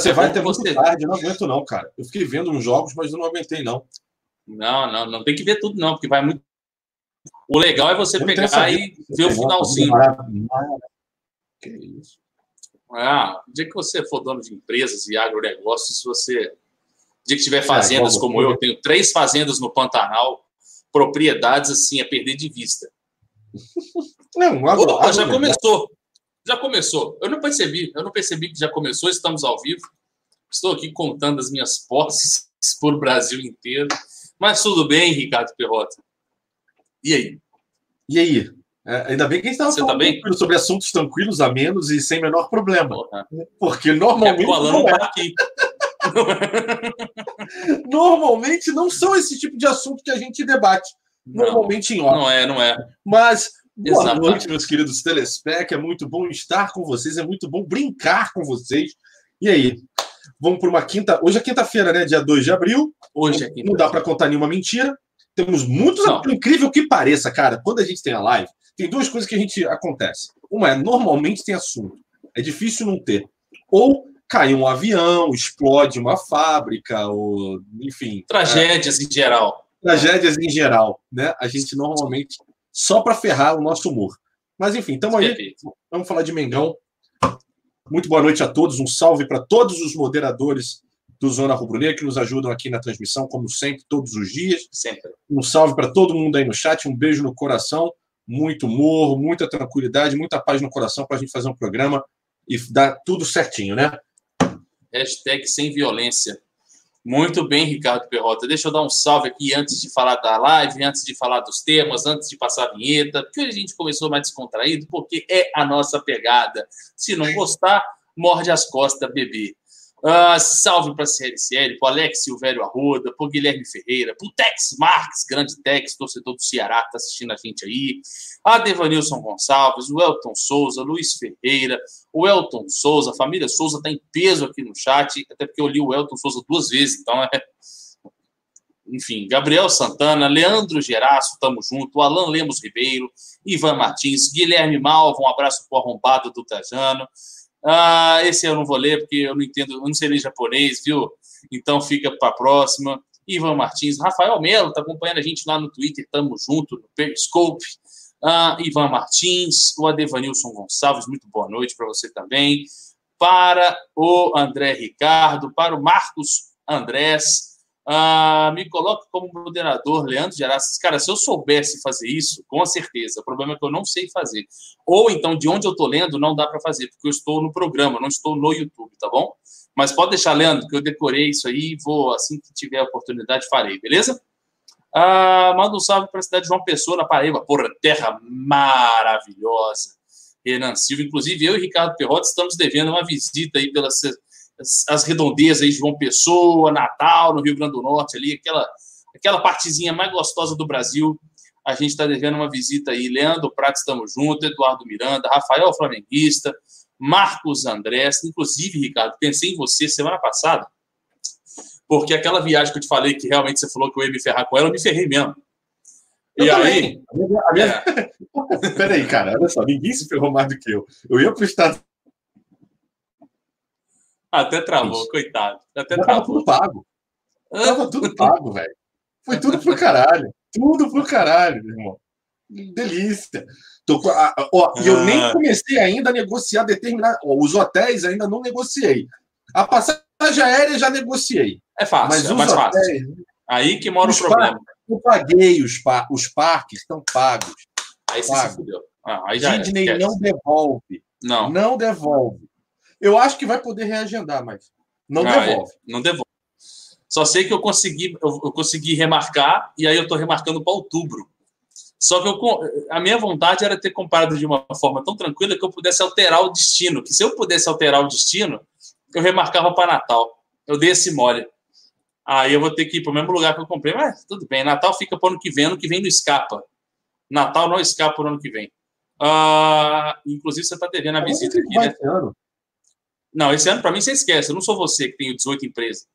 você vai até você... tarde, eu não aguento não, cara. Eu fiquei vendo uns jogos, mas eu não aguentei não. Não, não, não tem que ver tudo não, porque vai muito. O legal é você eu pegar e ver o finalzinho. Que isso. Ah, o dia que você for dono de empresas e agronegócios, você. O dia que tiver fazendas é, como eu, eu tenho três fazendas no Pantanal, propriedades assim, a perder de vista. Não, agora, Opa, já começou. Já começou. Eu não percebi, eu não percebi que já começou, estamos ao vivo. Estou aqui contando as minhas posses por Brasil inteiro. Mas tudo bem, Ricardo Perrota. E aí? E aí? É, ainda bem que a gente estava tá falando tá sobre assuntos tranquilos, a menos e sem menor problema. Porque normalmente. Não é. aqui. normalmente não são esse tipo de assunto que a gente debate. Não, normalmente em off. Não é, não é. Mas boa Exatamente. noite, meus queridos telespec. É muito bom estar com vocês, é muito bom brincar com vocês. E aí? Vamos para uma quinta. Hoje é quinta-feira, né? Dia 2 de abril. Hoje é quinta. Não dá para contar nenhuma mentira. Temos muitos. Não. Incrível que pareça, cara, quando a gente tem a live, tem duas coisas que a gente acontece. Uma é normalmente tem assunto. É difícil não ter. Ou cai um avião, explode uma fábrica, ou enfim. Tragédias é, em geral. Tragédias em geral, né? A gente normalmente só para ferrar o nosso humor. Mas enfim, estamos aí. Vamos falar de Mengão. Muito boa noite a todos. Um salve para todos os moderadores do Zona Rubro Negra que nos ajudam aqui na transmissão, como sempre, todos os dias. Sempre. Um salve para todo mundo aí no chat. Um beijo no coração. Muito humor, muita tranquilidade, muita paz no coração para a gente fazer um programa e dar tudo certinho, né? Hashtag sem violência. Muito bem, Ricardo Perrota. Deixa eu dar um salve aqui antes de falar da live, antes de falar dos temas, antes de passar a vinheta, porque a gente começou mais descontraído, porque é a nossa pegada. Se não gostar, morde as costas, bebê. Uh, salve para a CLCL, para Alex Silvério Arruda, para Guilherme Ferreira, para o Tex Marques, grande Tex, torcedor do Ceará, que está assistindo a gente aí, a Devanilson Gonçalves, o Elton Souza, Luiz Ferreira, o Elton Souza, a família Souza está em peso aqui no chat, até porque eu li o Elton Souza duas vezes, então é. Enfim, Gabriel Santana, Leandro Geraço, tamo junto, Alan Lemos Ribeiro, Ivan Martins, Guilherme Malva, um abraço pro arrombado do Tajano. Ah, esse eu não vou ler porque eu não entendo, eu não sei ler japonês, viu? Então fica para a próxima. Ivan Martins, Rafael Melo está acompanhando a gente lá no Twitter, tamo junto, no Periscope. Ah, Ivan Martins, o Adevanilson Gonçalves, muito boa noite para você também. Para o André Ricardo, para o Marcos Andrés, ah, me coloca como moderador, Leandro Gerassi. Cara, se eu soubesse fazer isso, com certeza. O problema é que eu não sei fazer. Ou então, de onde eu estou lendo, não dá para fazer, porque eu estou no programa, não estou no YouTube, tá bom? Mas pode deixar, Leandro, que eu decorei isso aí vou, assim que tiver a oportunidade, farei, beleza? Ah, manda um salve para a cidade de João Pessoa, na Paraíba. Porra, terra maravilhosa. Renan Silva. Inclusive, eu e Ricardo Perrota estamos devendo uma visita aí pela as redondezas aí de João Pessoa, Natal, no Rio Grande do Norte, ali, aquela, aquela partezinha mais gostosa do Brasil. A gente está devendo uma visita aí. Leandro Prato, estamos juntos, Eduardo Miranda, Rafael Flamenguista, Marcos Andrés. Inclusive, Ricardo, pensei em você semana passada, porque aquela viagem que eu te falei, que realmente você falou que eu ia me ferrar com ela, eu me ferrei mesmo. Eu e também. aí. A minha... É. Peraí, cara, olha só, ninguém se ferrou mais do que eu. Eu ia para o Estado até travou, Isso. coitado. Até travou. Tava tudo pago. Tava tudo pago, velho. Foi tudo pro caralho. Tudo pro caralho, meu irmão. Delícia. Tô, ó, e eu nem ah. comecei ainda a negociar determinado. os hotéis ainda não negociei. A passagem aérea já negociei. É fácil, mas é mais hotéis, fácil. Aí que mora o problema. Parques, eu paguei os, par os parques, estão pagos. Aí você se fudeu. Ah, aí já Disney é, não devolve. Não. Não devolve. Eu acho que vai poder reagendar, mas não ah, devolve. É, não devolve. Só sei que eu consegui, eu, eu consegui remarcar e aí eu estou remarcando para outubro. Só que eu, a minha vontade era ter comprado de uma forma tão tranquila que eu pudesse alterar o destino. Que se eu pudesse alterar o destino, eu remarcava para Natal. Eu dei esse mole. Aí eu vou ter que ir para o mesmo lugar que eu comprei. Mas tudo bem, Natal fica para o ano que vem, ano que vem não escapa. Natal não escapa para o ano que vem. Uh, inclusive, você está devendo a visita aqui, né? Ano. Não, esse ano, para mim, você esquece. Eu não sou você que tem 18 empresas.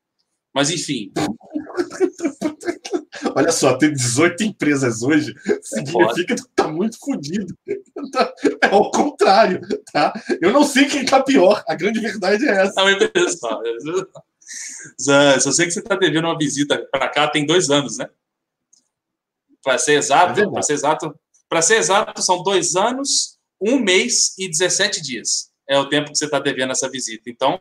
Mas, enfim. Olha só, tem 18 empresas hoje, significa que tá muito fodido. É o contrário, tá? Eu não sei quem tá pior, a grande verdade é essa. É uma empresa só. Zé, só sei que você tá devendo uma visita para cá tem dois anos, né? Para ser exato, é para ser exato, para ser exato, são dois anos, um mês e 17 dias. É o tempo que você está devendo essa visita. Então,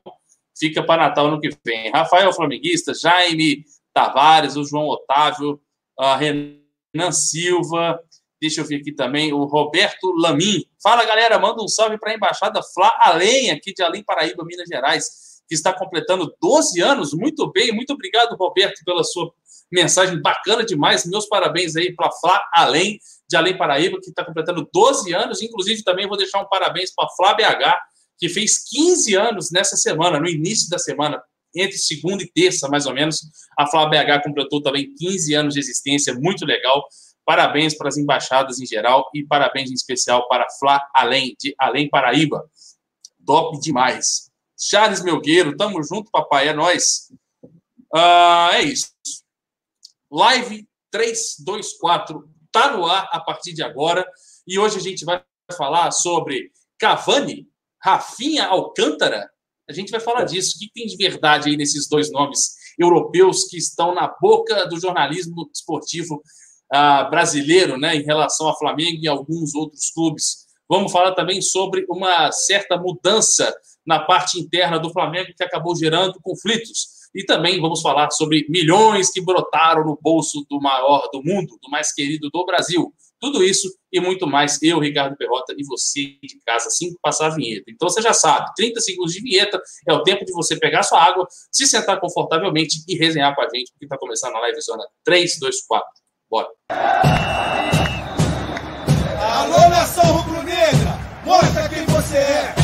fica para Natal no que vem. Rafael Flamenguista, Jaime Tavares, o João Otávio, a Renan Silva, deixa eu ver aqui também, o Roberto Lamin. Fala, galera, manda um salve para a Embaixada Fla Além, aqui de Além Paraíba, Minas Gerais, que está completando 12 anos. Muito bem, muito obrigado, Roberto, pela sua mensagem bacana demais. Meus parabéns aí para Fla Além, de Além Paraíba, que está completando 12 anos. Inclusive, também vou deixar um parabéns para Flá BH, que fez 15 anos nessa semana, no início da semana, entre segunda e terça, mais ou menos. A Flá BH completou também 15 anos de existência, muito legal. Parabéns para as embaixadas em geral e parabéns em especial para a Flá Além, de Além Paraíba. Top demais. Charles Melgueiro, tamo junto, papai, é nós. Uh, é isso. Live 324 tá no ar a partir de agora. E hoje a gente vai falar sobre Cavani, Rafinha Alcântara. A gente vai falar disso. O que tem de verdade aí nesses dois nomes europeus que estão na boca do jornalismo esportivo uh, brasileiro, né, em relação ao Flamengo e alguns outros clubes. Vamos falar também sobre uma certa mudança na parte interna do Flamengo que acabou gerando conflitos. E também vamos falar sobre milhões que brotaram no bolso do maior do mundo, do mais querido do Brasil. Tudo isso e muito mais, eu, Ricardo Perrota, e você de casa, assim que passar a vinheta. Então você já sabe, 30 segundos de vinheta é o tempo de você pegar sua água, se sentar confortavelmente e resenhar com a gente, porque está começando a live zona 3, 2, 4. Bora! Alô, nação rubro-negra! Mostra quem você é!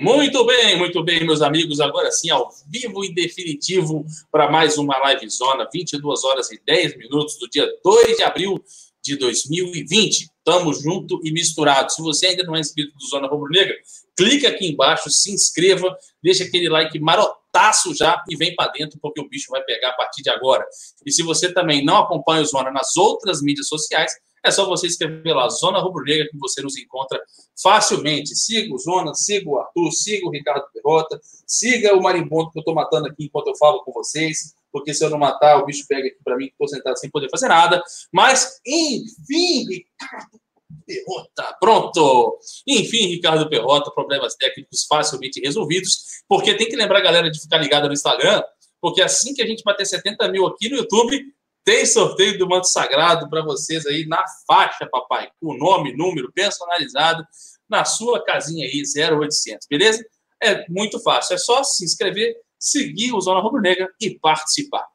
Muito bem, muito bem, meus amigos. Agora sim, ao vivo e definitivo para mais uma live zona, 22 horas e 10 minutos do dia 2 de abril de 2020. Estamos junto e misturado. Se você ainda não é inscrito do Zona Rubro Negra, clica aqui embaixo, se inscreva, deixa aquele like marotaço já e vem para dentro, porque o bicho vai pegar a partir de agora. E se você também não acompanha o Zona nas outras mídias sociais, é só você escrever lá, Zona Rubro Negra, que você nos encontra facilmente. Siga o Zona, siga o Arthur, siga o Ricardo Perrota, siga o Marimbondo, que eu estou matando aqui enquanto eu falo com vocês, porque se eu não matar, o bicho pega aqui para mim, que estou sentado sem poder fazer nada. Mas, enfim, Ricardo Perrota, pronto! Enfim, Ricardo Perrota, problemas técnicos facilmente resolvidos, porque tem que lembrar a galera de ficar ligada no Instagram, porque assim que a gente bater 70 mil aqui no YouTube, tem sorteio do manto sagrado para vocês aí na faixa, papai, com nome, número personalizado na sua casinha aí, 0800, beleza? É muito fácil, é só se inscrever, seguir o Zona Rubro Negra e participar.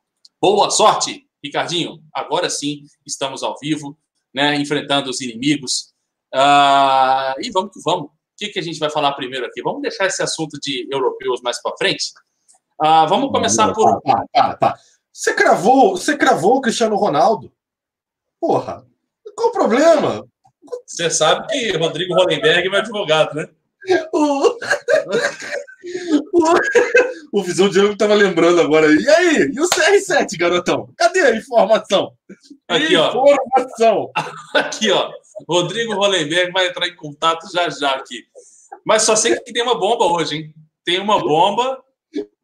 Boa sorte, Ricardinho. Agora sim, estamos ao vivo, né, enfrentando os inimigos. Uh, e vamos que vamos. O que, que a gente vai falar primeiro aqui? Vamos deixar esse assunto de europeus mais para frente? Uh, vamos começar por. Tá, tá, tá. Você cravou, você cravou o Cristiano Ronaldo. Porra, qual o problema? Você sabe que Rodrigo Hollenberg é meu advogado, né? O, o, Visão de estava lembrando agora. E aí? E o CR7, garotão? Cadê a informação? Aqui, informação. ó. Aqui, ó. Rodrigo Hollenberg vai entrar em contato já já aqui. Mas só sei que tem uma bomba hoje, hein? Tem uma bomba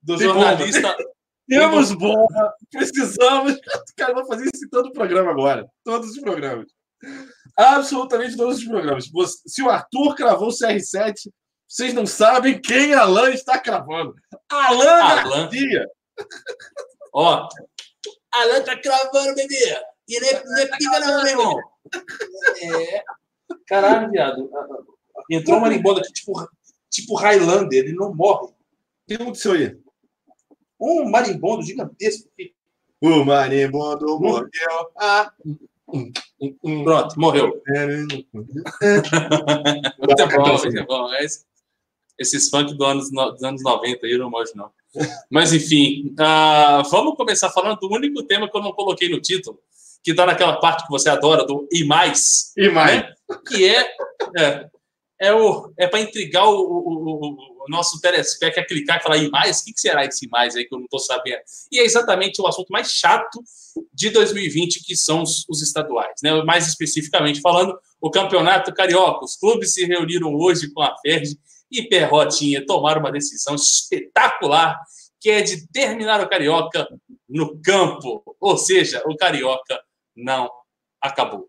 do tem jornalista. Bomba. Temos bomba, precisamos. Cara, vou fazer isso em todo o programa agora. Todos os programas. Absolutamente todos os programas. Se o Arthur cravou o CR7, vocês não sabem quem Alan está cravando. Alan, Alan. Garcia. Ó, Alan está cravando, bebê. E nem, nem pica não, meu irmão. É. Caralho, viado. Entrou uma marimbondo aqui, tipo, tipo Highlander, ele não morre. O que aconteceu aí? Um marimbondo gigantesco. O marimbondo morreu. Ah. Pronto, morreu. muito bom, muito bom. Esses funk do anos, dos anos 90 aí eu não manjo, não. Mas, enfim, uh, vamos começar falando do único tema que eu não coloquei no título, que está naquela parte que você adora, do e mais. E mais. Né? Que é, é, é, o, é para intrigar o, o, o, nosso telespectador a clicar e falar, e mais? O que, que será esse mais aí que eu não estou sabendo? E é exatamente o assunto mais chato de 2020, que são os, os estaduais. Né? Mais especificamente falando, o Campeonato Carioca. Os clubes se reuniram hoje com a FERJ e Perrotinha tomaram uma decisão espetacular, que é de terminar o Carioca no campo. Ou seja, o Carioca não acabou.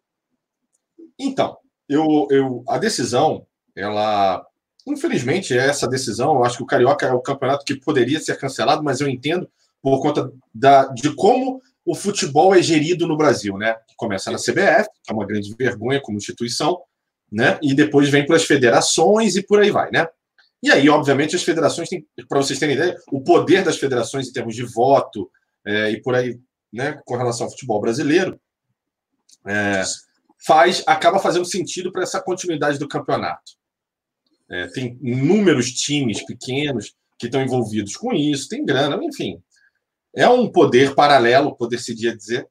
Então, eu, eu, a decisão, ela. Infelizmente, é essa decisão. Eu acho que o Carioca é o campeonato que poderia ser cancelado, mas eu entendo por conta da, de como o futebol é gerido no Brasil, né? Começa na CBF, que é uma grande vergonha como instituição, né? E depois vem para as federações e por aí vai, né? E aí, obviamente, as federações têm, para vocês terem ideia, o poder das federações em termos de voto é, e por aí, né, com relação ao futebol brasileiro, é, faz, acaba fazendo sentido para essa continuidade do campeonato. É, tem inúmeros times pequenos que estão envolvidos com isso, tem grana, enfim. É um poder paralelo, poder-se dizer,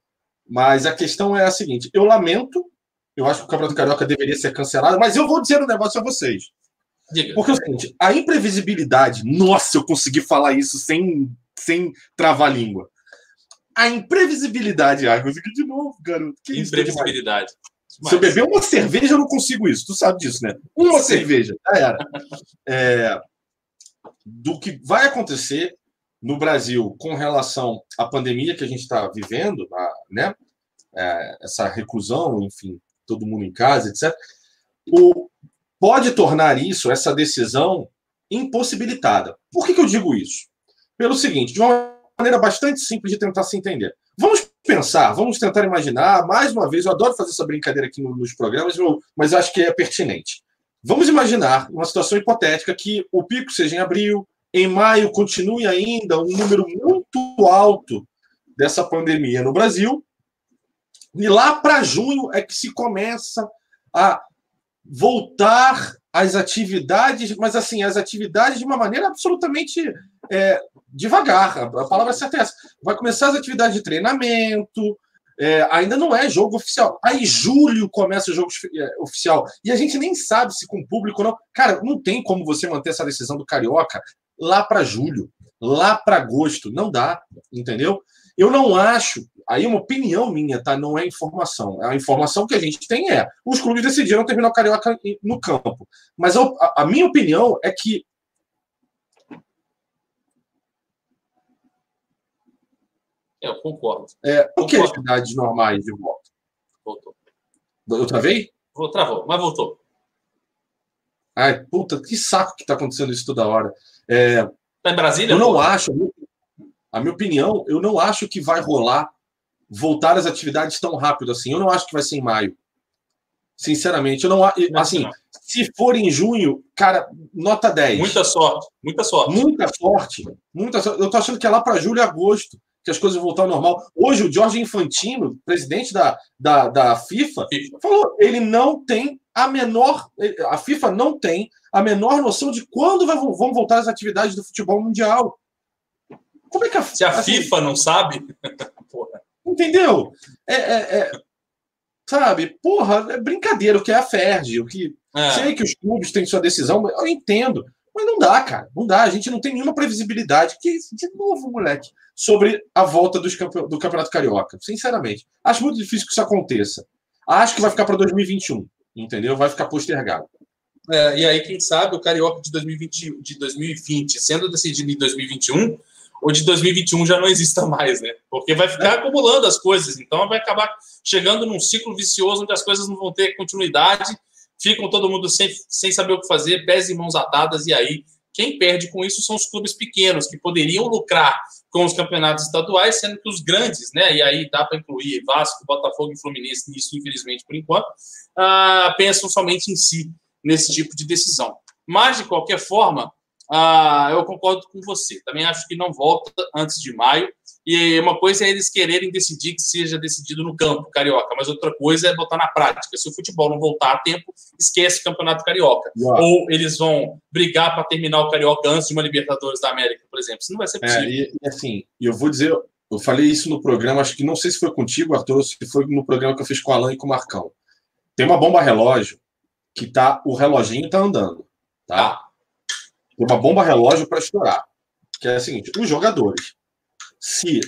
mas a questão é a seguinte: eu lamento eu acho que o Campeonato Carioca deveria ser cancelado, mas eu vou dizer um negócio a vocês. Diga. Porque é o seguinte, a imprevisibilidade, nossa, eu consegui falar isso sem, sem travar a língua. A imprevisibilidade, ah, consegui de novo, garoto. Que imprevisibilidade. Isso, Se eu beber uma cerveja, eu não consigo isso. Tu sabe disso, né? Uma Sim. cerveja, já era. É, do que vai acontecer no Brasil com relação à pandemia que a gente está vivendo, a, né? É, essa reclusão, enfim, todo mundo em casa, etc., o, pode tornar isso, essa decisão, impossibilitada. Por que, que eu digo isso? Pelo seguinte, de uma maneira bastante simples de tentar se entender. Vamos pensar, vamos tentar imaginar, mais uma vez, eu adoro fazer essa brincadeira aqui nos programas, mas acho que é pertinente. Vamos imaginar uma situação hipotética que o pico seja em abril, em maio continue ainda um número muito alto dessa pandemia no Brasil, e lá para junho é que se começa a voltar às atividades, mas assim, as atividades de uma maneira absolutamente é, devagar. A palavra certa é essa. Vai começar as atividades de treinamento, é, ainda não é jogo oficial. Aí, julho começa o jogo é, oficial. E a gente nem sabe se com público não. Cara, não tem como você manter essa decisão do Carioca lá para julho, lá para agosto. Não dá, entendeu? Eu não acho, aí uma opinião minha, tá? Não é informação. A informação que a gente tem é: os clubes decidiram terminar o Carioca no campo. Mas a, a minha opinião é que. É, eu concordo. É, por que atividades normais de volta? Voltou. Eu travei? Vou, travou, mas voltou. Ai, puta, que saco que tá acontecendo isso toda hora. É, tá em Brasília? Eu não acho, a minha opinião, eu não acho que vai rolar voltar às atividades tão rápido assim. Eu não acho que vai ser em maio. Sinceramente, eu não assim, se for em junho, cara, nota 10. Muita sorte, muita sorte. Muita sorte. Muita sorte. Eu tô achando que é lá para julho e agosto que as coisas vão voltar ao normal. Hoje o Jorge Infantino, presidente da, da, da FIFA, FIFA, falou, ele não tem a menor, a FIFA não tem a menor noção de quando vão voltar as atividades do futebol mundial. Como é que a, Se a assim, FIFA não sabe? porra. Entendeu? É, é, é, sabe? Porra, é brincadeira o que é a FERJ, o que. É. Sei que os clubes têm sua decisão, eu entendo. Mas não dá, cara. Não dá. A gente não tem nenhuma previsibilidade. Que, de novo, moleque, sobre a volta dos campe... do Campeonato Carioca. Sinceramente. Acho muito difícil que isso aconteça. Acho que vai ficar para 2021. Entendeu? Vai ficar postergado. É, e aí, quem sabe, o Carioca de 2020, de 2020 sendo decidido em 2021, o de 2021 já não exista mais, né? Porque vai ficar acumulando as coisas, então vai acabar chegando num ciclo vicioso onde as coisas não vão ter continuidade, ficam todo mundo sem, sem saber o que fazer, pés e mãos atadas, e aí quem perde com isso são os clubes pequenos, que poderiam lucrar com os campeonatos estaduais, sendo que os grandes, né? E aí dá para incluir Vasco, Botafogo e Fluminense nisso, infelizmente, por enquanto, ah, pensam somente em si nesse tipo de decisão. Mas, de qualquer forma, ah, eu concordo com você. Também acho que não volta antes de maio. E uma coisa é eles quererem decidir que seja decidido no campo carioca, mas outra coisa é botar na prática. Se o futebol não voltar a tempo, esquece o campeonato carioca. Ou eles vão brigar para terminar o carioca antes de uma Libertadores da América, por exemplo. Isso não vai ser é, possível. É, e, e assim, eu vou dizer, eu falei isso no programa, acho que não sei se foi contigo, Arthur, ou se foi no programa que eu fiz com o Alan e com o Marcão. Tem uma bomba relógio que tá, o reloginho tá andando, tá? Ah. Uma bomba relógio para estourar, que é a seguinte: os jogadores se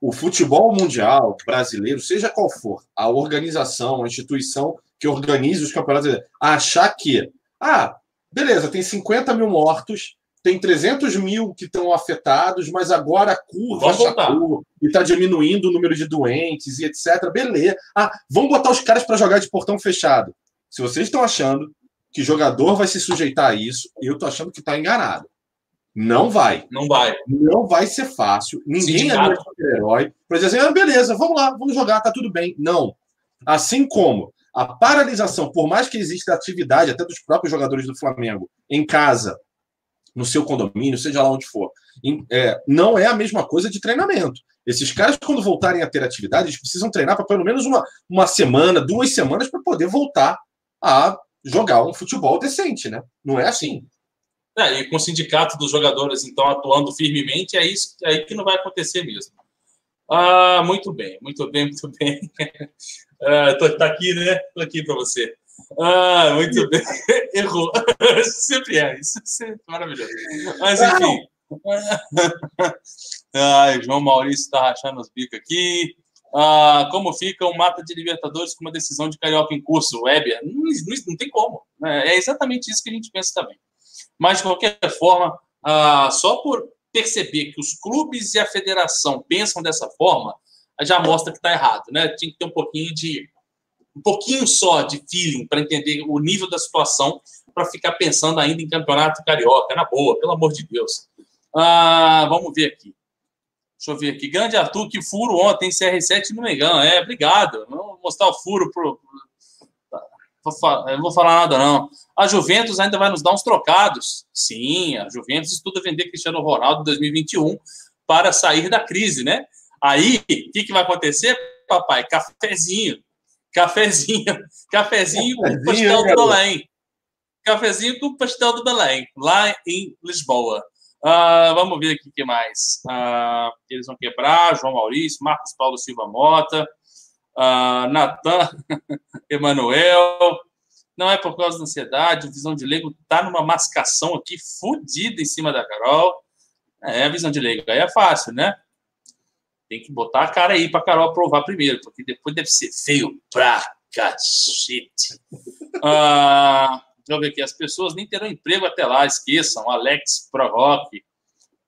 o futebol mundial brasileiro, seja qual for, a organização, a instituição que organiza os campeonatos, achar que, ah, beleza, tem 50 mil mortos, tem 300 mil que estão afetados, mas agora a curva chacou, e está diminuindo o número de doentes e etc. Beleza. Ah, vamos botar os caras para jogar de portão fechado. Se vocês estão achando que jogador vai se sujeitar a isso, eu estou achando que está enganado. Não vai. Não vai. Não vai ser fácil. Ninguém é super-herói para dizer assim, ah, beleza, vamos lá, vamos jogar, tá tudo bem. Não. Assim como a paralisação, por mais que exista atividade até dos próprios jogadores do Flamengo em casa, no seu condomínio, seja lá onde for, é, não é a mesma coisa de treinamento. Esses caras, quando voltarem a ter atividade, eles precisam treinar para pelo menos uma, uma semana, duas semanas, para poder voltar a jogar um futebol decente, né? Não é assim. É, e com o sindicato dos jogadores, então, atuando firmemente, é isso é aí que não vai acontecer mesmo. Ah, muito bem, muito bem, muito bem. ah, tô, tá aqui, né? Tô aqui para você. Ah, muito bem. Errou. Sempre é, isso é maravilhoso. Mas, enfim. Ai, João Maurício está rachando os bicos aqui. Ah, como fica um mata de Libertadores com uma decisão de Carioca em curso? Weber? Não, não, não tem como. É exatamente isso que a gente pensa também. Mas, de qualquer forma, ah, só por perceber que os clubes e a federação pensam dessa forma, já mostra que está errado, né? Tinha que ter um pouquinho de um pouquinho só de feeling para entender o nível da situação, para ficar pensando ainda em campeonato carioca, na boa, pelo amor de Deus. Ah, vamos ver aqui. Deixa eu ver aqui. Grande Arthur, que furo ontem, CR7 no Mengão. É, obrigado. Vou mostrar o furo pro, não vou falar nada, não. A Juventus ainda vai nos dar uns trocados. Sim, a Juventus estuda vender Cristiano Ronaldo em 2021 para sair da crise, né? Aí, o que, que vai acontecer, papai? Cafezinho. Cafezinho. Cafezinho com pastel do Belém. Cafezinho com pastel do Belém, lá em Lisboa. Uh, vamos ver aqui o que mais. Uh, eles vão quebrar, João Maurício, Marcos Paulo Silva Mota uh, Natan Emanuel. Não é por causa da ansiedade, a visão de leigo tá numa mascação aqui fodida em cima da Carol. É, a visão de leigo aí é fácil, né? Tem que botar a cara aí para Carol aprovar primeiro, porque depois deve ser feio pra cacete. Uh, deixa eu ver aqui. As pessoas nem terão emprego até lá, esqueçam. Alex Prorock.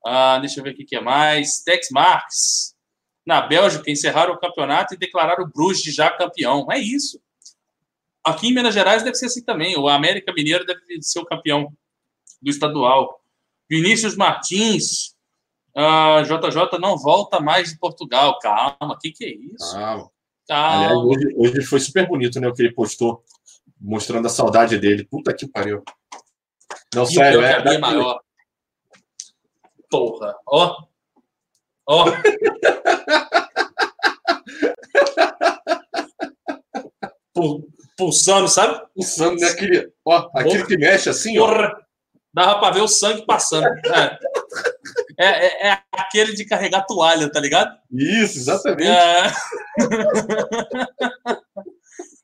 Uh, deixa eu ver o que é mais. Tex Marques na Bélgica encerraram o campeonato e declararam o Bruges já campeão. É isso. Aqui em Minas Gerais deve ser assim também. O América Mineiro deve ser o campeão do estadual. Vinícius Martins, ah, JJ não volta mais de Portugal. Calma, o que, que é isso? Calma. Calma. Aliás, hoje, hoje foi super bonito, né? O que ele postou, mostrando a saudade dele. Puta que pariu. Não, e sério, é. é maior. Porra, ó. Ó. Pulsando, sabe? Pulsando, né? Aquele, ó, aquele que mexe assim, Porra. ó. Dava pra ver o sangue passando. É. É, é, é, aquele de carregar toalha, tá ligado? Isso, exatamente. É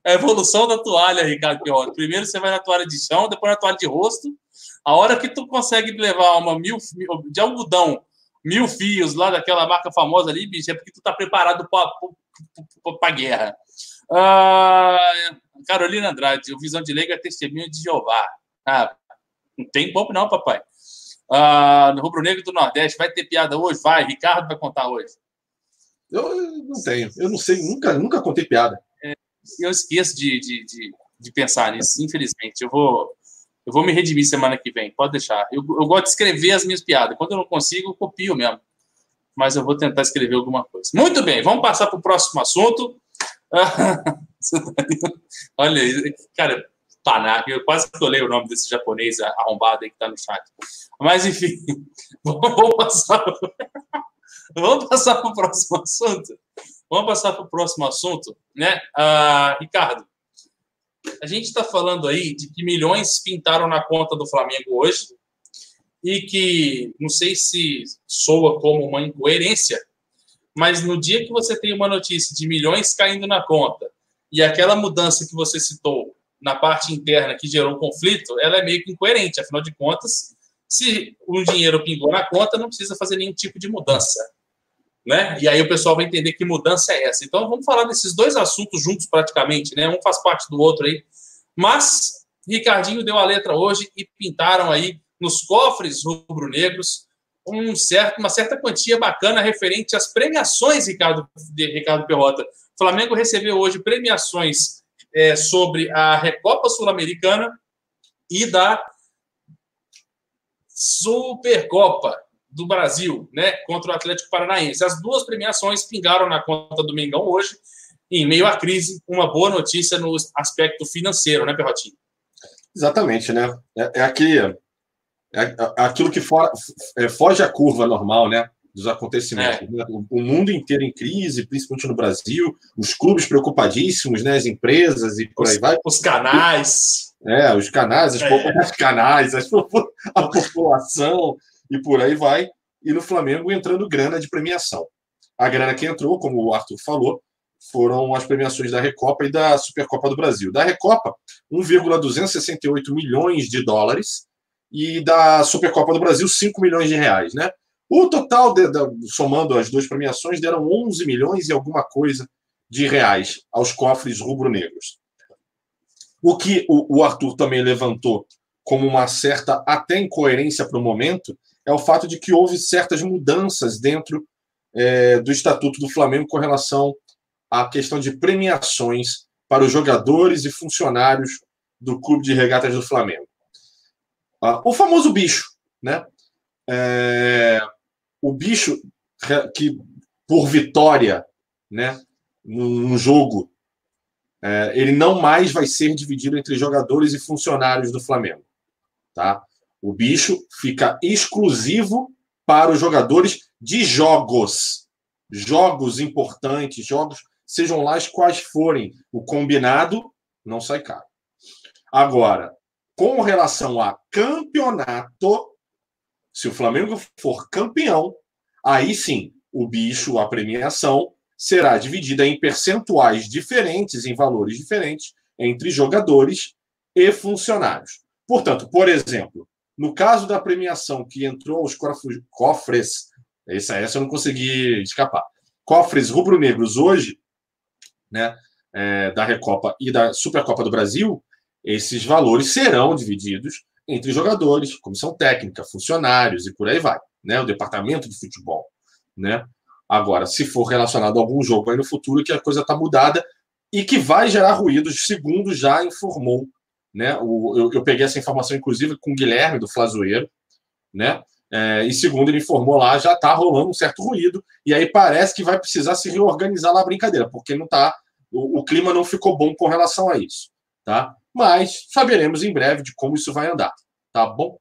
a evolução da toalha, Ricardo Pior. Primeiro você vai na toalha de chão, depois na toalha de rosto. A hora que tu consegue levar uma mil de algodão mil fios lá daquela marca famosa ali, bicho, é porque tu tá preparado para guerra. Ah, Carolina Andrade, o Visão de Leiga é testemunho de Jeová. Ah, não tem pouco não, papai. Ah, no Rubro Negro do Nordeste, vai ter piada hoje? Vai, Ricardo vai contar hoje. Eu não tenho, eu não sei, nunca, nunca contei piada. Eu esqueço de, de, de, de pensar nisso, infelizmente. Eu vou, eu vou me redimir semana que vem, pode deixar. Eu, eu gosto de escrever as minhas piadas. Quando eu não consigo, eu copio mesmo. Mas eu vou tentar escrever alguma coisa. Muito bem, vamos passar para o próximo assunto. Olha, cara, Tanaka, eu quase colei o nome desse japonês arrombado aí que está no chat. Mas, enfim, vamos passar. Vamos passar para o próximo assunto? Vamos passar para o próximo assunto, né? Ah, Ricardo, a gente está falando aí de que milhões pintaram na conta do Flamengo hoje e que não sei se soa como uma incoerência, mas no dia que você tem uma notícia de milhões caindo na conta e aquela mudança que você citou na parte interna que gerou conflito, ela é meio que incoerente. Afinal de contas, se o dinheiro pingou na conta, não precisa fazer nenhum tipo de mudança. Né? E aí o pessoal vai entender que mudança é essa. Então vamos falar desses dois assuntos juntos praticamente, né? Um faz parte do outro aí. Mas Ricardinho deu a letra hoje e pintaram aí nos cofres rubro-negros um certo, uma certa quantia bacana referente às premiações, Ricardo, de Ricardo Perrota. O Flamengo recebeu hoje premiações é, sobre a Recopa Sul-Americana e da Supercopa do Brasil, né, contra o Atlético Paranaense. As duas premiações pingaram na conta do Mengão hoje, em meio à crise, uma boa notícia no aspecto financeiro, né, Perrotinho? Exatamente, né? É, é, aqui, é, é aquilo que for, é, foge à curva normal, né? Dos acontecimentos. É. Né? O mundo inteiro em crise, principalmente no Brasil, os clubes preocupadíssimos, né? As empresas e por os, aí vai. Os canais. É, os canais, os é. canais, a população e por aí vai. E no Flamengo entrando grana de premiação. A grana que entrou, como o Arthur falou, foram as premiações da Recopa e da Supercopa do Brasil. Da Recopa, 1,268 milhões de dólares e da Supercopa do Brasil, 5 milhões de reais, né? O total, de, de, somando as duas premiações, deram 11 milhões e alguma coisa de reais aos cofres rubro-negros. O que o, o Arthur também levantou como uma certa até incoerência para o momento é o fato de que houve certas mudanças dentro é, do Estatuto do Flamengo com relação à questão de premiações para os jogadores e funcionários do Clube de Regatas do Flamengo. Ah, o famoso bicho, né? É, o bicho que por vitória, né, no jogo, é, ele não mais vai ser dividido entre jogadores e funcionários do Flamengo, tá? O bicho fica exclusivo para os jogadores de jogos. Jogos importantes, jogos, sejam lá quais forem. O combinado não sai caro. Agora, com relação a campeonato, se o Flamengo for campeão, aí sim, o bicho, a premiação, será dividida em percentuais diferentes, em valores diferentes, entre jogadores e funcionários. Portanto, por exemplo, no caso da premiação que entrou aos cofres, essa, essa eu não consegui escapar. Cofres rubro-negros hoje, né, é, da Recopa e da Supercopa do Brasil, esses valores serão divididos entre jogadores, comissão técnica, funcionários e por aí vai, né, o departamento de futebol, né. Agora, se for relacionado a algum jogo aí no futuro que a coisa está mudada e que vai gerar ruídos, segundo já informou né? O, eu, eu, peguei essa informação, inclusive, com o Guilherme do Flazoeiro, né? É, e segundo ele informou lá, já está rolando um certo ruído, e aí parece que vai precisar se reorganizar lá a brincadeira, porque não tá, o, o clima não ficou bom com relação a isso, tá? Mas saberemos em breve de como isso vai andar, tá bom?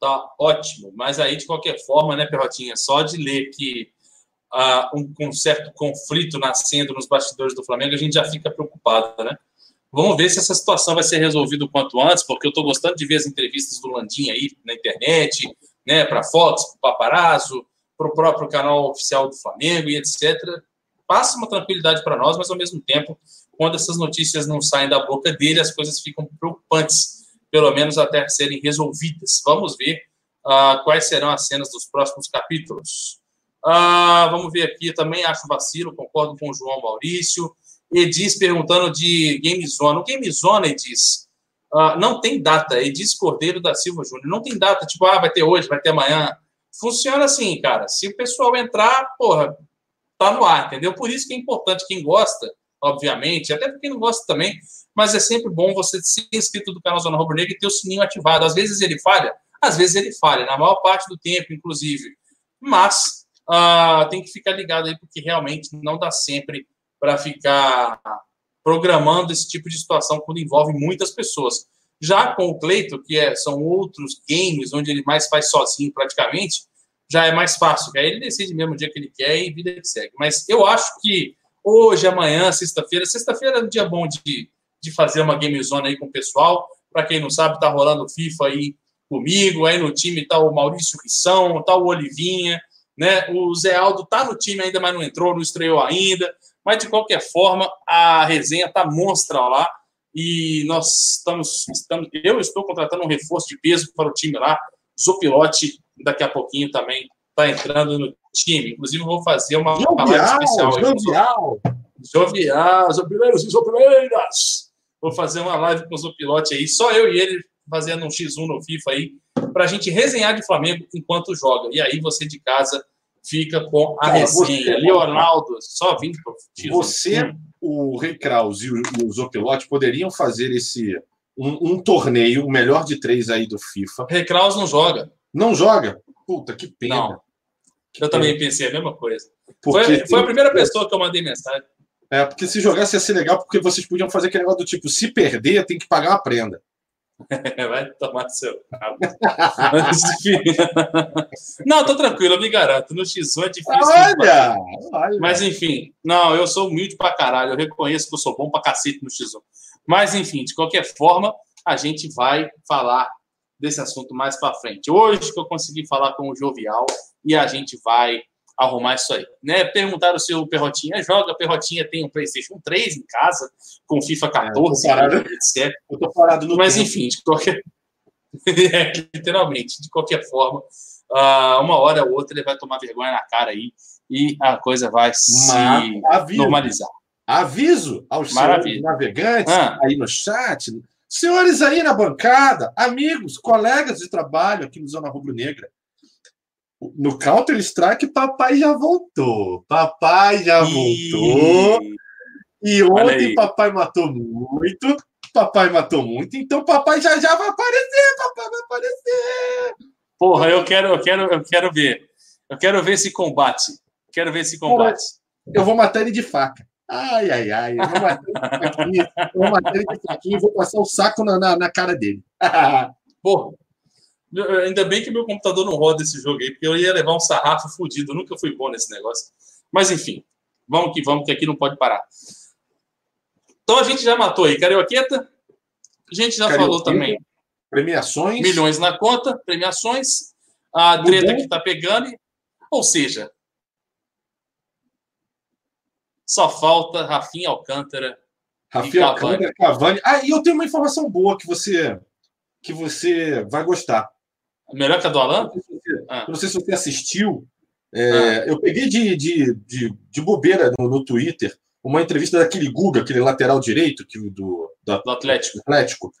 Tá ótimo, mas aí de qualquer forma, né, Perrotinha, só de ler que uh, um, um certo conflito nascendo nos bastidores do Flamengo, a gente já fica preocupado, né? Vamos ver se essa situação vai ser resolvida o quanto antes, porque eu estou gostando de ver as entrevistas do Landim aí na internet, né, para Fox, para o Paparazzo, para o próprio canal oficial do Flamengo e etc. Passa uma tranquilidade para nós, mas ao mesmo tempo, quando essas notícias não saem da boca dele, as coisas ficam preocupantes, pelo menos até serem resolvidas. Vamos ver uh, quais serão as cenas dos próximos capítulos. Uh, vamos ver aqui também, acho vacilo, concordo com o João Maurício. Edis perguntando de Game Zone. O Game Zone, Edis, uh, não tem data. Edis Cordeiro da Silva Júnior. Não tem data, tipo, ah, vai ter hoje, vai ter amanhã. Funciona assim, cara. Se o pessoal entrar, porra, tá no ar, entendeu? Por isso que é importante quem gosta, obviamente, até quem não gosta também, mas é sempre bom você ser inscrito do canal Zona Rubro Negra e ter o sininho ativado. Às vezes ele falha, às vezes ele falha, na maior parte do tempo, inclusive. Mas uh, tem que ficar ligado aí, porque realmente não dá sempre para ficar programando esse tipo de situação quando envolve muitas pessoas. Já com o Cleito, que é, são outros games onde ele mais faz sozinho praticamente, já é mais fácil. Aí ele decide mesmo o dia que ele quer e vida que segue. Mas eu acho que hoje, amanhã, sexta-feira, sexta-feira é um dia bom de, de fazer uma game zone aí com o pessoal. Para quem não sabe, tá rolando FIFA aí comigo. Aí no time tá o Maurício Rissão, tá o Olivinha, né? O Zé Aldo tá no time ainda, mas não entrou, não estreou ainda. Mas de qualquer forma, a resenha tá monstra lá e nós estamos, estamos eu estou contratando um reforço de peso para o time lá. Zopilote daqui a pouquinho também está entrando no time. Inclusive, vou fazer uma jovial, live especial. Jovial! Jovial, Zopileiros e Zopileiras! Vou fazer uma live com o Zopilote aí, só eu e ele fazendo um X1 no FIFA aí, para a gente resenhar de Flamengo enquanto joga. E aí você de casa fica com a Cara, resenha. Você, Leonardo, só vindo para X1. Você, o Rei Kraus e o, o Zopilote poderiam fazer esse um, um, torneio, o melhor de três aí do FIFA. Rei Kraus não joga. Não joga? Puta, que pena. Não. Que eu pena. também pensei a mesma coisa. Foi, foi, a primeira pessoa que eu mandei mensagem. É, porque se jogasse ia ser legal, porque vocês podiam fazer aquele negócio do tipo, se perder, tem que pagar uma prenda. Vai tomar seu Mas, não, tô tranquilo, eu me garanto. No X1 é difícil. Olha, olha! Mas enfim, não, eu sou humilde pra caralho. Eu reconheço que eu sou bom pra cacete no X1. Mas enfim, de qualquer forma, a gente vai falar desse assunto mais para frente. Hoje que eu consegui falar com o Jovial e a gente vai arrumar isso aí. Né? Perguntaram se o Perrotinha joga. Perrotinha tem um PlayStation 3 em casa, com FIFA 14, é, parado, etc. Eu tô parado no Mas tempo. enfim, de qualquer. é, literalmente, de qualquer forma, uh, uma hora ou outra ele vai tomar vergonha na cara aí e a coisa vai se aviso, normalizar. Aviso aos Maravilha. navegantes ah. aí no chat, senhores aí na bancada, amigos, colegas de trabalho aqui no Zona Rubro Negra. No Counter Strike, papai já voltou. Papai já voltou. E ontem papai matou muito. Papai matou muito. Então papai já já vai aparecer. Papai vai aparecer. Porra, eu quero, eu quero, eu quero ver. Eu quero ver esse combate. Quero ver esse combate. eu vou matar ele de faca. Ai, ai, ai. Eu vou matar ele de faquinha. Eu vou matar ele de faquinha e vou passar o saco na, na, na cara dele. Porra. Ainda bem que meu computador não roda esse jogo aí, porque eu ia levar um sarrafo fodido. Nunca fui bom nesse negócio. Mas enfim, vamos que vamos, que aqui não pode parar. Então a gente já matou aí. Carioqueta. A gente já Carioqueta, falou também. Premiações. Milhões na conta, premiações. A treta que tá pegando. Ou seja, só falta Rafinha Alcântara. Rafinha Alcântara, Cavani. Ah, e eu tenho uma informação boa que você que você vai gostar. Melhor que a do Alan? Ah. Não sei se você assistiu. É, ah. Eu peguei de, de, de, de bobeira no, no, Twitter uma entrevista daquele Guga, aquele lateral direito que, do, do, do Atlético. Atlético,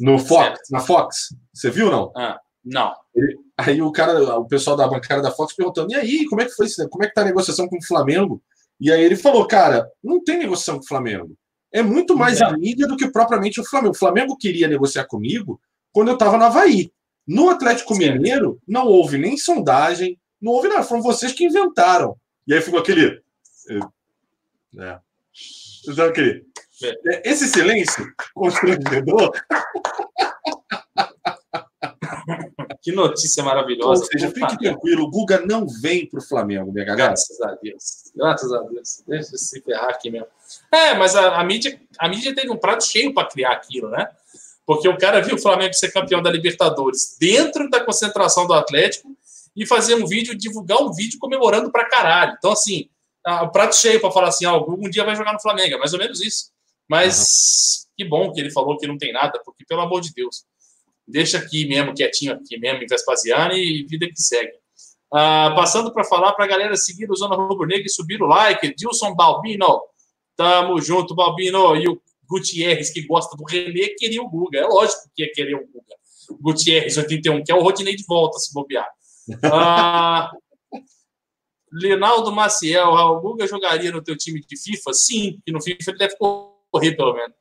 no Fox, na Fox. Você viu, não? Ah, não. Ele, aí o cara, o pessoal da bancada da Fox perguntando: e aí, como é que foi isso? Como é que tá a negociação com o Flamengo? E aí ele falou: cara, não tem negociação com o Flamengo. É muito mais é. a mídia do que propriamente o Flamengo. O Flamengo queria negociar comigo quando eu estava no Havaí. No Atlético. Mineiro, não houve nem sondagem, não houve nada. Foram vocês que inventaram. E aí ficou aquele. É. é. aquele. É. Esse silêncio constrangedor. Que notícia maravilhosa. Ou seja, fique tranquilo, o Guga não vem para o Flamengo, minha galera. Graças a Deus. Graças a Deus. Deixa eu se ferrar aqui mesmo. É, mas a, a, mídia, a mídia teve um prato cheio para criar aquilo, né? Porque o cara viu o Flamengo ser campeão da Libertadores dentro da concentração do Atlético e fazer um vídeo, divulgar um vídeo comemorando pra caralho. Então, assim, o prato cheio para falar assim: ó, oh, um dia vai jogar no Flamengo, é mais ou menos isso. Mas uhum. que bom que ele falou que não tem nada, porque, pelo amor de Deus, deixa aqui mesmo, quietinho aqui mesmo, em Vespasiano e vida que segue. Uh, passando para falar para a galera seguir o Zona Rubro Negra e subir o like. Dilson Balbino, tamo junto, Balbino. E o Gutierrez, que gosta do René, queria o Guga. É lógico que ia querer o Guga. Gutierrez, 81, que é o Rodinei de volta, se bobear. Ah, Leonardo Maciel, o Guga jogaria no teu time de FIFA? Sim, que no FIFA ele deve correr, pelo menos.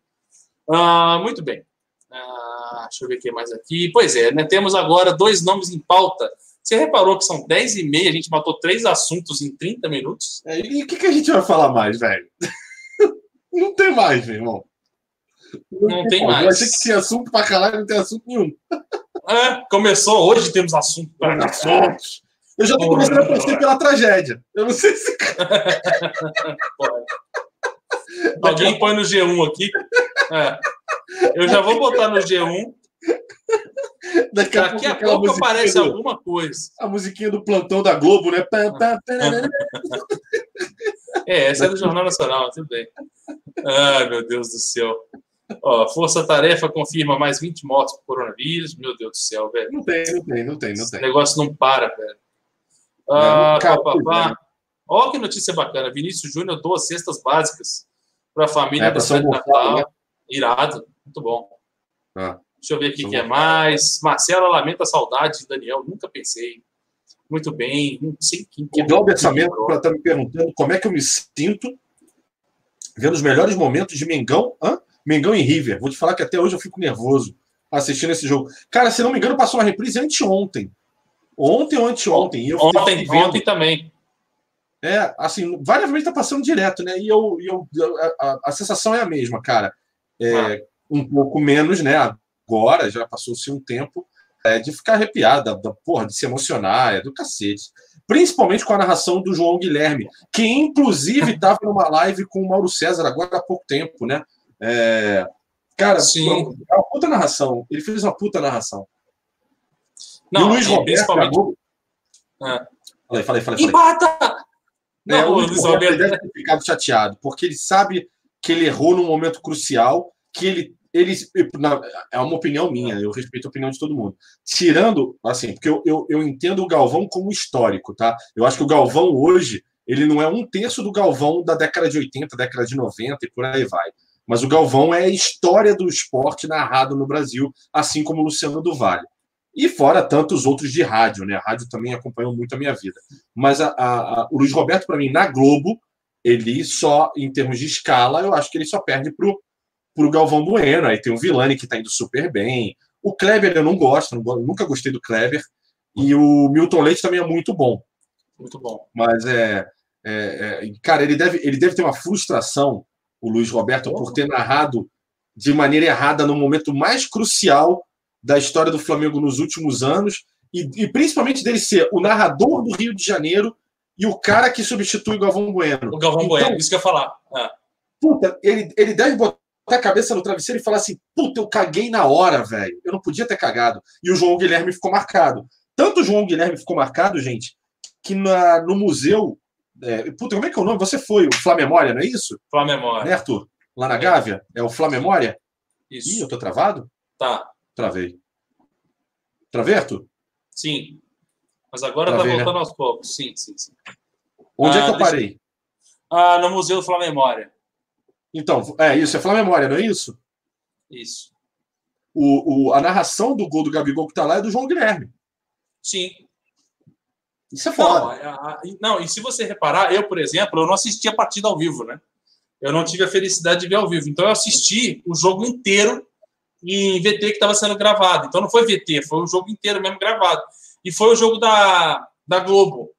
Ah, muito bem. Ah, deixa eu ver o que mais aqui. Pois é, né, temos agora dois nomes em pauta. Você reparou que são 10 e meia, a gente matou três assuntos em 30 minutos? É, e o que, que a gente vai falar mais, velho? Não tem mais, meu irmão. Não, tem mais. Eu achei que tinha assunto pra caralho, não tem assunto nenhum. É, começou hoje, temos assunto para assuntos. Eu já tô começando a torcer pela tragédia. Eu não sei se. Alguém põe no G1 aqui. É. Eu já vou botar no G1. Daqui a, Daqui a pouco aparece do, alguma coisa. A musiquinha do plantão da Globo, né? é, essa é do Jornal Nacional, tudo bem. Ai, meu Deus do céu. Ó, Força Tarefa confirma mais 20 mortes por coronavírus. Meu Deus do céu, velho. Não tem, não tem, não tem, não tem. O negócio não para, velho. Ah, não, papá. Ó, que notícia bacana. Vinícius Júnior doa cestas básicas para a família é, da São Natal. Né? Irado. Muito bom. Ah, Deixa eu ver aqui o que é mais. Marcela lamenta a saudade de Daniel. Nunca pensei. Muito bem. Não sei quem que é. O Glauber Samento está me perguntando como é que eu me sinto vendo os melhores momentos de Mengão. Hã? Mengão e River. Vou te falar que até hoje eu fico nervoso assistindo esse jogo. Cara, se não me engano, passou uma reprise anteontem. Ontem ou anteontem. Eu ontem, ontem também. É, assim, várias vezes tá passando direto, né? E eu, eu a, a sensação é a mesma, cara. É, ah. Um pouco menos, né? Agora, já passou-se um tempo, é, de ficar arrepiada, da, porra, de se emocionar, é do cacete. Principalmente com a narração do João Guilherme, que inclusive estava numa live com o Mauro César agora há pouco tempo, né? É, cara, Sim. é uma puta narração. Ele fez uma puta narração. Não, e o Luiz Roberto. Principalmente... É. Falei, falei, falei. Empata! Não, é, o Luiz Roberto deve ter ficado chateado, porque ele sabe que ele errou num momento crucial, que ele. ele é uma opinião minha, eu respeito a opinião de todo mundo. Tirando, assim, porque eu, eu, eu entendo o Galvão como histórico, tá? Eu acho que o Galvão hoje, ele não é um terço do Galvão da década de 80, década de 90 e por aí vai. Mas o Galvão é a história do esporte narrado no Brasil, assim como o Luciano do Vale. E fora tantos outros de rádio, né? A rádio também acompanhou muito a minha vida. Mas a, a, a, o Luiz Roberto, para mim, na Globo, ele só, em termos de escala, eu acho que ele só perde pro, pro Galvão Bueno. Aí tem o Vilani, que está indo super bem. O Kleber eu não gosto, não, nunca gostei do Kleber. E o Milton Leite também é muito bom. Muito bom. Mas é. é, é cara, ele deve, ele deve ter uma frustração o Luiz Roberto, por ter narrado de maneira errada no momento mais crucial da história do Flamengo nos últimos anos, e, e, principalmente dele ser o narrador do Rio de Janeiro e o cara que substitui o Galvão Bueno. O Galvão então, Bueno, isso que eu ia falar. É. Puta, ele, ele deve botar a cabeça no travesseiro e falar assim: puta, eu caguei na hora, velho. Eu não podia ter cagado. E o João Guilherme ficou marcado. Tanto o João Guilherme ficou marcado, gente, que na, no museu é, puta, como é que é o nome? Você foi o Flamemória, não é isso? Flamemória. Né, Arthur? Lá na é. Gávea? É o Flamemória? Isso. Ih, eu tô travado? Tá. Travei. Travei, Arthur? Sim. Mas agora tá Travei, tá voltando né? aos poucos. Sim, sim, sim. Onde ah, é que eu parei? Ah, no Museu do Flamemória. Então, é isso, é Flamemória, não é isso? Isso. O, o, a narração do gol do Gabigol que tá lá é do João Guilherme. Sim. Isso é foda. Não, a, não, e se você reparar, eu, por exemplo, eu não assisti a partida ao vivo, né? Eu não tive a felicidade de ver ao vivo. Então eu assisti o jogo inteiro em VT que estava sendo gravado. Então não foi VT, foi o jogo inteiro mesmo gravado. E foi o jogo da, da Globo.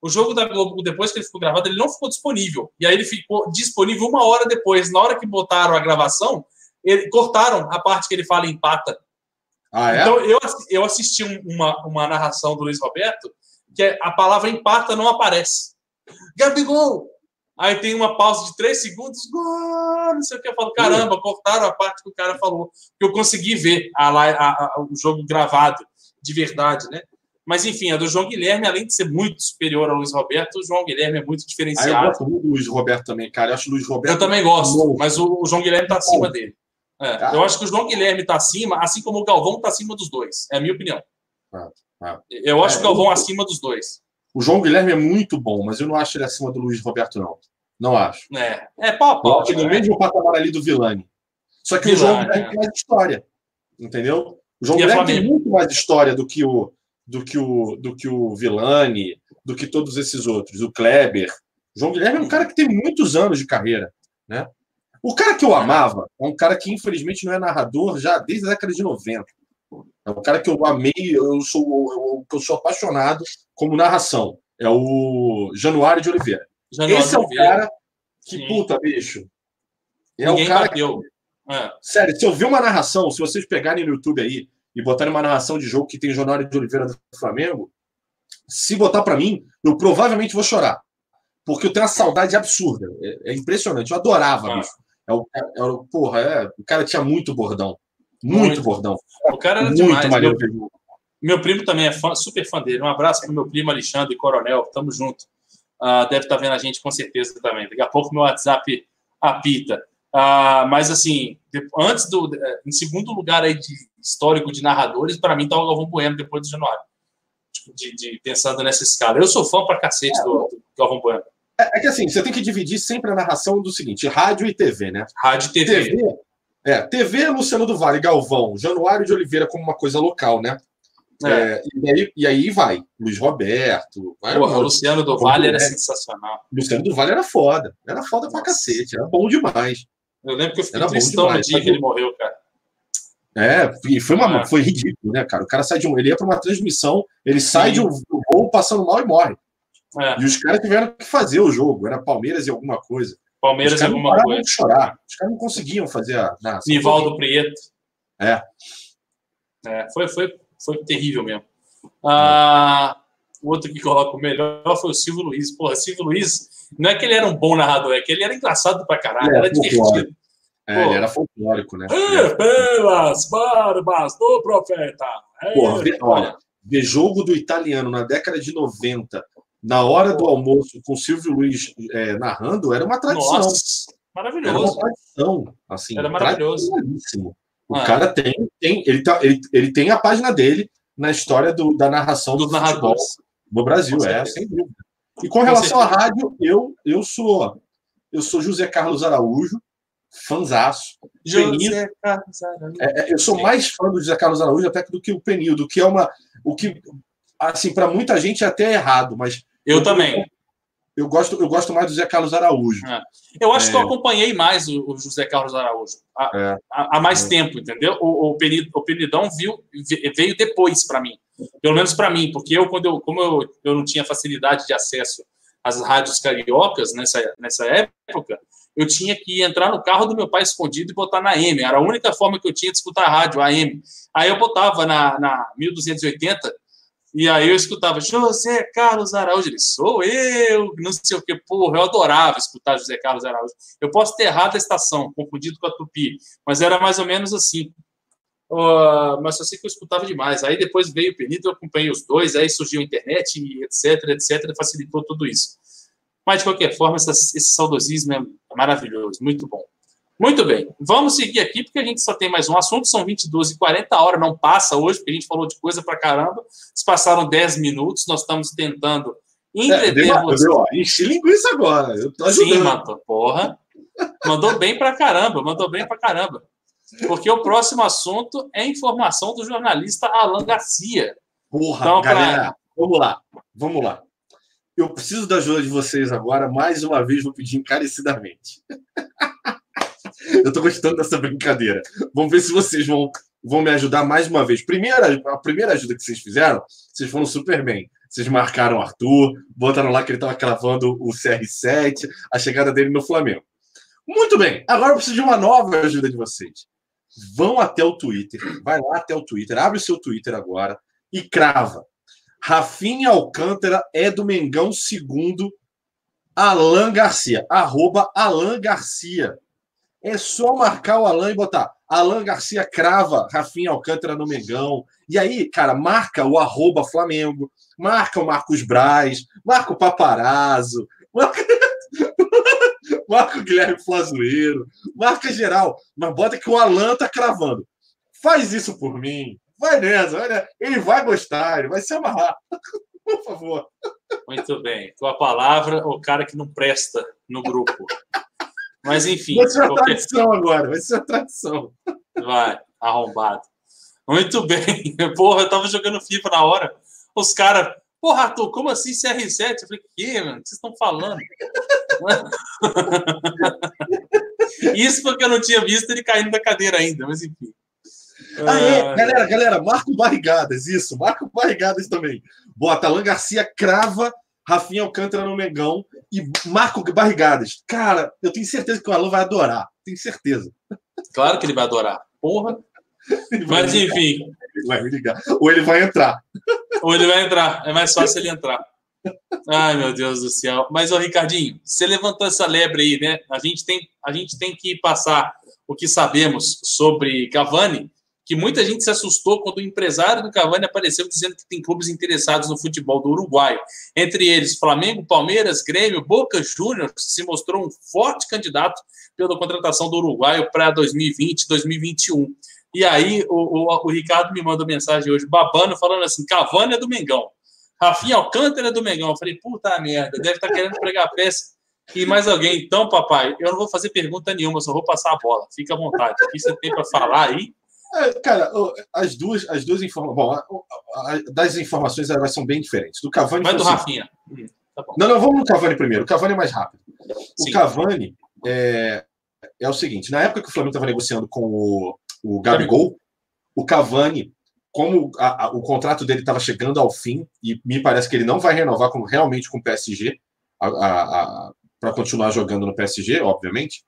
O jogo da Globo, depois que ele ficou gravado, ele não ficou disponível. E aí ele ficou disponível uma hora depois. Na hora que botaram a gravação, ele, cortaram a parte que ele fala empata. Ah, é? Então eu, eu assisti uma, uma narração do Luiz Roberto que a palavra empata não aparece. Gabigol! Aí tem uma pausa de três segundos, gol, não sei o que. Eu falo, caramba, cortaram a parte que o cara falou. Que eu consegui ver a, a, a, o jogo gravado de verdade, né? Mas enfim, a do João Guilherme, além de ser muito superior ao Luiz Roberto, o João Guilherme é muito diferenciado. Ah, eu gosto muito do Luiz Roberto também, cara. Eu acho o Luiz Roberto. Eu também gosto, novo. mas o, João Guilherme está acima dele. É, eu acho que o João Guilherme está acima, assim como o Galvão está acima dos dois. É a minha opinião. Ah. Ah. Eu acho é, que eu vou acima dos dois. O João Guilherme é muito bom, mas eu não acho ele acima do Luiz Roberto, não. Não acho. É, é pau a pau. no mesmo patamar ali do Vilani. Só que Vilani, o João Guilherme é. tem mais história. Entendeu? O João e Guilherme tem muito mais história do que o do que o do que o Vilani, do que todos esses outros, o Kleber. O João Guilherme é um cara que tem muitos anos de carreira, né? O cara que eu amava é um cara que infelizmente não é narrador já desde a década de 90. É um cara que eu amei, eu sou, eu, eu sou apaixonado como narração. É o Januário de Oliveira. Januário Esse é o cara que, Sim. puta, bicho. É Ninguém o cara bateu. Que... É. Sério, se eu ver uma narração, se vocês pegarem no YouTube aí e botarem uma narração de jogo que tem Januário de Oliveira do Flamengo, se botar para mim, eu provavelmente vou chorar. Porque eu tenho uma saudade absurda. É, é impressionante. Eu adorava, ah. bicho. É o, é, é, o, porra, é, o cara tinha muito bordão. Muito, muito. bordão. O cara era muito demais. Maneiro. Meu, meu primo também é fã, super fã dele. Um abraço para meu primo Alexandre Coronel. Tamo junto. Uh, deve estar tá vendo a gente com certeza também. Daqui a pouco meu WhatsApp apita. Uh, mas assim, antes do. Em segundo lugar aí de histórico de narradores, para mim tá o Galvão Bueno depois do Januário. Tipo, de, de, pensando nessa escala. Eu sou fã pra cacete do, do Galvão Bueno. É, é, que assim, você tem que dividir sempre a narração do seguinte: rádio e TV, né? Rádio e TV. TV é, TV Luciano do Vale, Galvão, Januário de Oliveira como uma coisa local, né? É. É, e, aí, e, aí, vai, Luiz Roberto. Vai, Porra, o Luciano do Vale era sensacional. Luciano do Vale era foda. Era foda pra cacete, era bom demais. Eu lembro que eu fiquei era tristão no dia que ele morreu, cara. É, e foi, uma, é. foi ridículo, né, cara? O cara sai de um. Ele ia para uma transmissão, ele sai Sim. de um, um gol passando mal e morre. É. E os caras tiveram que fazer o jogo. Era Palmeiras e alguma coisa. Palmeiras e alguma coisa. De chorar. Os caras não conseguiam fazer a. Nivaldo Prieto. É. é. foi, foi, foi terrível mesmo. Ah, o outro que coloca o melhor foi o Silvio Luiz. Porra, Silvio Luiz, não é que ele era um bom narrador, é que ele era engraçado pra caralho, é, era divertido. É, ele era folclórico, né? É, pelas barbas do profeta. É, Porra, olha, ver jogo do italiano na década de 90, na hora do almoço, com o Silvio Luiz é, narrando, era uma tradição. Nossa, maravilhoso. Era uma tradição, assim. Era maravilhoso. O ah. cara tem, tem ele, tá, ele, ele tem a página dele na história do, da narração do, do futebol no Brasil, é, sem dúvida. E com, com relação certeza. à rádio, eu, eu sou eu sou José Carlos Araújo, fanzaço. José Carlos Araújo. É, é, eu sou mais fã do José Carlos Araújo até do que o Penildo, que é uma. O que, assim, para muita gente é até errado, mas. Eu, eu também. Eu gosto, eu gosto mais do José Carlos Araújo. É. Eu acho é. que eu acompanhei mais o, o José Carlos Araújo há, é. há, mais é. tempo, entendeu? O, o, Penid, o Penidão viu, veio depois para mim. Pelo menos para mim, porque eu, quando eu, como eu, eu não tinha facilidade de acesso às rádios cariocas nessa, nessa época, eu tinha que entrar no carro do meu pai escondido e botar na M. Era a única forma que eu tinha de escutar a rádio, a M. Aí eu botava na, na 1280 e aí eu escutava José Carlos Araújo. Ele, sou eu, não sei o que. Porra, eu adorava escutar José Carlos Araújo. Eu posso ter errado a estação, confundido com a Tupi, mas era mais ou menos assim. Uh, mas eu sei que eu escutava demais. Aí depois veio o Penito, eu acompanhei os dois, aí surgiu a internet, etc, etc, facilitou tudo isso. Mas, de qualquer forma, essa, esse saudosismo é maravilhoso, muito bom. Muito bem, vamos seguir aqui, porque a gente só tem mais um assunto, são 22 e 40 horas, não passa hoje, porque a gente falou de coisa pra caramba. Se passaram 10 minutos, nós estamos tentando entreter é, você. Enchi linguiça agora, eu tô ajudando. Sim, Mato, porra. Mandou bem pra caramba, mandou bem pra caramba. Porque o próximo assunto é informação do jornalista Alan Garcia. Porra, então, galera, pra... vamos lá, vamos lá. Eu preciso da ajuda de vocês agora. Mais uma vez, vou pedir encarecidamente. eu estou gostando dessa brincadeira. Vamos ver se vocês vão, vão me ajudar mais uma vez. Primeira, a primeira ajuda que vocês fizeram, vocês foram super bem. Vocês marcaram o Arthur, botaram lá que ele estava cravando o CR7, a chegada dele no Flamengo. Muito bem. Agora eu preciso de uma nova ajuda de vocês. Vão até o Twitter, vai lá até o Twitter, abre o seu Twitter agora e crava Rafinha Alcântara é do Mengão segundo Alan Garcia. Arroba Alan Garcia. É só marcar o Alan e botar Alan Garcia crava Rafinha Alcântara no Mengão. E aí, cara, marca o arroba Flamengo, marca o Marcos Braz, marca o Paparazzo, marca, marca o Guilherme Flazoeiro, marca geral, mas bota que o Alan tá cravando. Faz isso por mim. Vai nessa, nessa. Ele vai gostar, ele vai se amarrar. Por favor. Muito bem. Com a palavra, o cara que não presta no grupo. Mas enfim. Vai ser uma qualquer... tradição agora, vai ser uma tradição. Vai, arrombado. Muito bem. Porra, eu tava jogando FIFA na hora. Os caras, porra, Arthur, como assim CR7? Eu falei, que, mano? O que vocês estão falando? Isso porque eu não tinha visto ele caindo da cadeira ainda, mas enfim. Ah, é. Galera, galera, Marco Barrigadas, isso, Marco Barrigadas também. Bota Alan Garcia, crava Rafinha Alcântara no Mengão e Marco Barrigadas. Cara, eu tenho certeza que o Alan vai adorar. Tenho certeza. Claro que ele vai adorar. Porra. Mas enfim. Ele vai me ligar. Ou ele vai entrar. Ou ele vai entrar. É mais fácil ele entrar. Ai, meu Deus do céu. Mas, ô, Ricardinho, você levantou essa lebre aí, né? A gente tem, a gente tem que passar o que sabemos sobre Cavani, que muita gente se assustou quando o empresário do Cavani apareceu dizendo que tem clubes interessados no futebol do Uruguai. Entre eles, Flamengo, Palmeiras, Grêmio, Boca Juniors se mostrou um forte candidato pela contratação do Uruguaio para 2020, 2021. E aí o, o, o, Ricardo me mandou mensagem hoje, babando, falando assim: Cavani é do Mengão. Rafinha Alcântara é do Mengão. Eu falei, puta merda, deve estar tá querendo pregar peça. E mais alguém. Então, papai, eu não vou fazer pergunta nenhuma, só vou passar a bola. Fica à vontade. O que você tem para falar aí? É, cara, as duas, as duas informações. Bom, das informações elas são bem diferentes. Do Cavani. Vai do assim, Rafinha. Hum, tá não, não, vamos no Cavani primeiro. O Cavani é mais rápido. Sim. O Cavani é, é o seguinte: na época que o Flamengo estava negociando com o, o Gabigol, o Cavani, como a, o contrato dele estava chegando ao fim, e me parece que ele não vai renovar com, realmente com o PSG, para continuar jogando no PSG, obviamente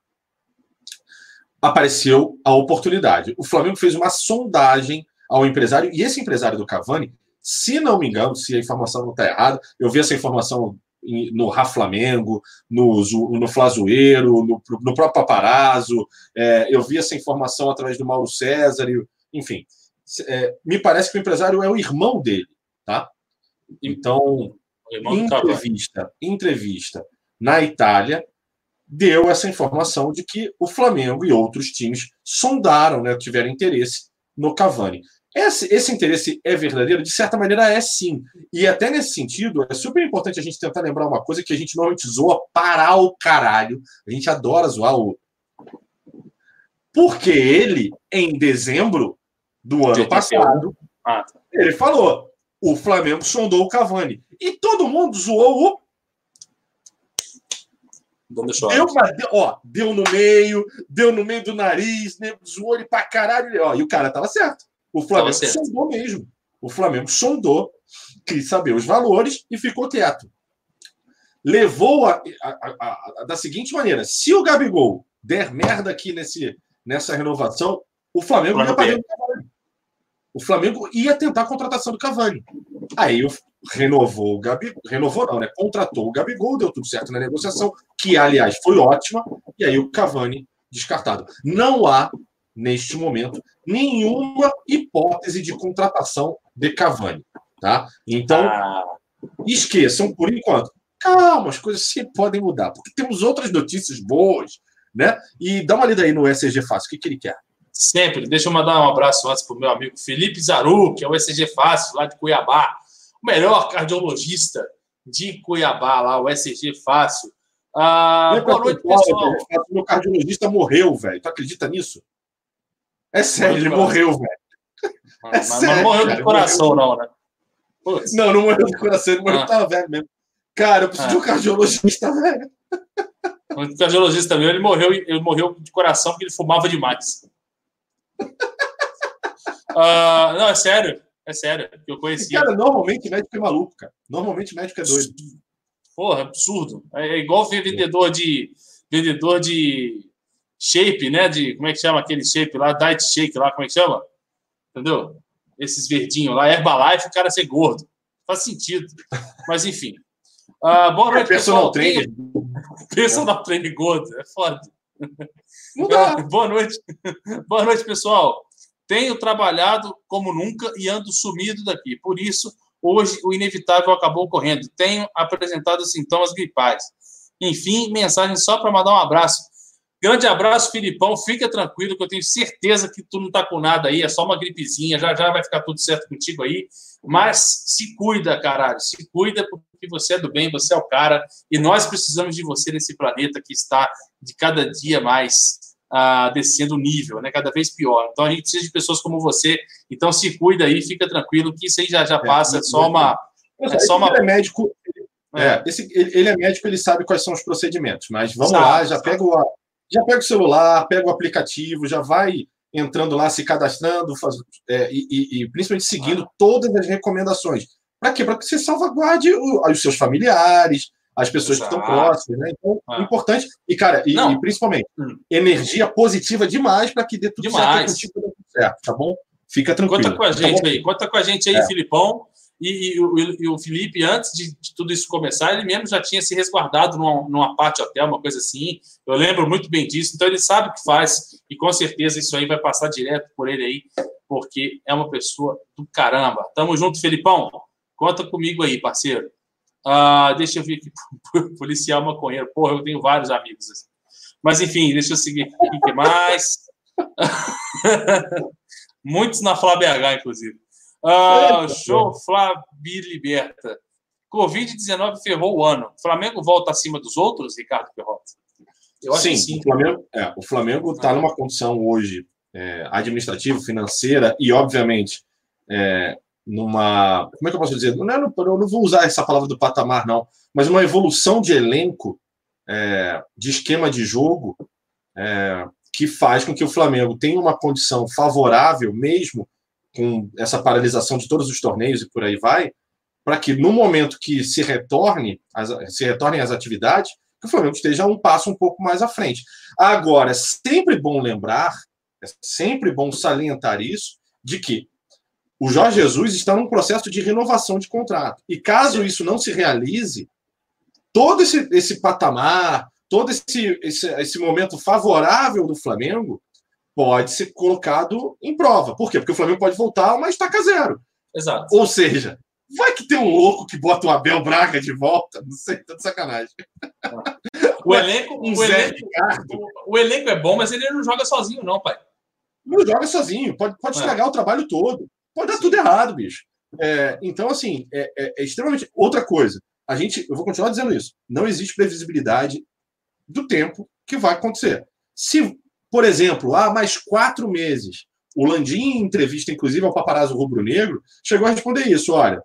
apareceu a oportunidade. O Flamengo fez uma sondagem ao empresário, e esse empresário do Cavani, se não me engano, se a informação não está errada, eu vi essa informação no Ra Flamengo, no, no Flazoeiro, no, no próprio Paparazzo, é, eu vi essa informação através do Mauro César, enfim. É, me parece que o empresário é o irmão dele, tá? Então, entrevista, entrevista na Itália, deu essa informação de que o Flamengo e outros times sondaram, né, tiveram interesse no Cavani. Esse, esse, interesse é verdadeiro? De certa maneira, é sim. E até nesse sentido, é super importante a gente tentar lembrar uma coisa que a gente normalmente zoa para o caralho. A gente adora zoar o. Porque ele, em dezembro do ano passado, ah, tá. ele falou: o Flamengo sondou o Cavani. E todo mundo zoou o Deu, deu, ó, deu no meio, deu no meio do nariz, né, zoou ele pra caralho. Ó, e o cara tava certo. O Flamengo sondou mesmo. O Flamengo sondou, quis saber os valores e ficou quieto. Levou a, a, a, da seguinte maneira: se o Gabigol der merda aqui nesse, nessa renovação, o Flamengo ia pagar o Cavani. O Flamengo ia tentar a contratação do Cavani. Aí renovou o Gabigol, renovou não, né? Contratou o Gabigol, deu tudo certo na negociação, que aliás foi ótima, e aí o Cavani descartado. Não há neste momento nenhuma hipótese de contratação de Cavani, tá? Então, ah. esqueçam por enquanto. Calma, as coisas sempre podem mudar, porque temos outras notícias boas, né? E dá uma lida aí no SG Fácil, o que, que ele quer? Sempre. Deixa eu mandar um abraço antes para o meu amigo Felipe Zaru, que é o SG Fácil, lá de Cuiabá o melhor cardiologista de Cuiabá, lá, o SG Fácil. Ah, boa noite, pessoal. Meu cardiologista morreu, velho. Tu acredita nisso? É sério, ele morreu, velho. É mas, sério, não morreu de coração, morreu. não, né? Putz. Não, não morreu de coração, ele morreu, ah. tava velho mesmo. Cara, eu preciso ah. de um cardiologista, velho. O cardiologista meu, ele morreu, ele morreu de coração porque ele fumava demais. Uh, não, é sério. É sério, eu conheci. Cara, normalmente médico é maluco, cara. Normalmente médico é doido. Porra, absurdo. É igual ver vendedor de vendedor de shape, né? De como é que chama aquele shape lá, diet shake lá, como é que chama? Entendeu? Esses verdinhos lá, Herbalife, o cara ser gordo. Faz sentido. Mas enfim. Uh, boa noite, é personal trainer. Personal trainer gordo, é foda. Uh, boa noite. Boa noite, pessoal. Tenho trabalhado como nunca e ando sumido daqui. Por isso, hoje o inevitável acabou ocorrendo. Tenho apresentado sintomas gripais. Enfim, mensagem só para mandar um abraço. Grande abraço, Filipão. Fica tranquilo, que eu tenho certeza que tu não tá com nada aí, é só uma gripezinha. Já já vai ficar tudo certo contigo aí. Mas se cuida, caralho. Se cuida, porque você é do bem, você é o cara. E nós precisamos de você nesse planeta que está de cada dia mais ah, descendo o nível, né? Cada vez pior. Então a gente precisa de pessoas como você. Então se cuida aí, fica tranquilo, que isso aí já, já é, passa, é, só uma. É só uma... Ele é médico. É. é. Esse, ele, é médico, ele sabe quais são os procedimentos, mas vamos sabe, lá, já pega, o, já pega o celular, pega o aplicativo, já vai entrando lá, se cadastrando, faz, é, e, e, e, principalmente seguindo ah. todas as recomendações. Para quê? Para que você salvaguarde o, os seus familiares, as pessoas Exato. que estão próximas, né? Então, ah. importante. E, cara, e, e principalmente, hum. energia positiva demais para que dê tudo demais. certo tudo certo, tá bom? Fica tranquilo. Conta com a tá gente tá aí, conta com a gente aí, é. Filipão. E, e, e, e, o Felipe, antes de, de, tudo isso começar, ele mesmo já tinha se resguardado numa, numa parte hotel, uma coisa assim. Eu lembro muito bem disso. Então, ele sabe o que faz. E com certeza isso aí vai passar direto por ele aí, porque é uma pessoa do caramba. Tamo junto, Felipão. Conta comigo aí, parceiro. Ah, deixa eu ver aqui. Policial maconheiro. Porra, eu tenho vários amigos assim. Mas, enfim, deixa eu seguir aqui. O que mais? Muitos na Flávia BH, inclusive. Ah, show Flavi Liberta. Covid-19 ferrou o ano. O Flamengo volta acima dos outros, Ricardo Perrota? Eu acho sim, que sim. O Flamengo é, está numa condição hoje é, administrativa, financeira e, obviamente, é, numa. Como é que eu posso dizer? Não, é, eu não vou usar essa palavra do patamar, não, mas uma evolução de elenco, é, de esquema de jogo, é, que faz com que o Flamengo tenha uma condição favorável, mesmo com essa paralisação de todos os torneios e por aí vai, para que no momento que se retorne as, se retornem as atividades, que o Flamengo esteja um passo um pouco mais à frente. Agora, é sempre bom lembrar, é sempre bom salientar isso, de que o Jorge Jesus está num processo de renovação de contrato. E caso isso não se realize, todo esse, esse patamar, todo esse, esse, esse momento favorável do Flamengo pode ser colocado em prova. Por quê? Porque o Flamengo pode voltar a uma estaca zero. Exato. Ou seja, vai que tem um louco que bota o Abel Braga de volta. Não sei, tá de sacanagem. O elenco, um o, elenco o, o, elenco é bom, mas ele não joga sozinho, não, pai. Não joga sozinho, pode, pode é. estragar o trabalho todo. Pode dar tudo errado, bicho. É, então, assim, é, é, é, extremamente. Outra coisa, a gente, eu vou continuar dizendo isso, não existe previsibilidade do tempo que vai acontecer. Se por exemplo, há mais quatro meses, o Landim, em entrevista, inclusive, ao paparazzo rubro-negro, chegou a responder isso: olha,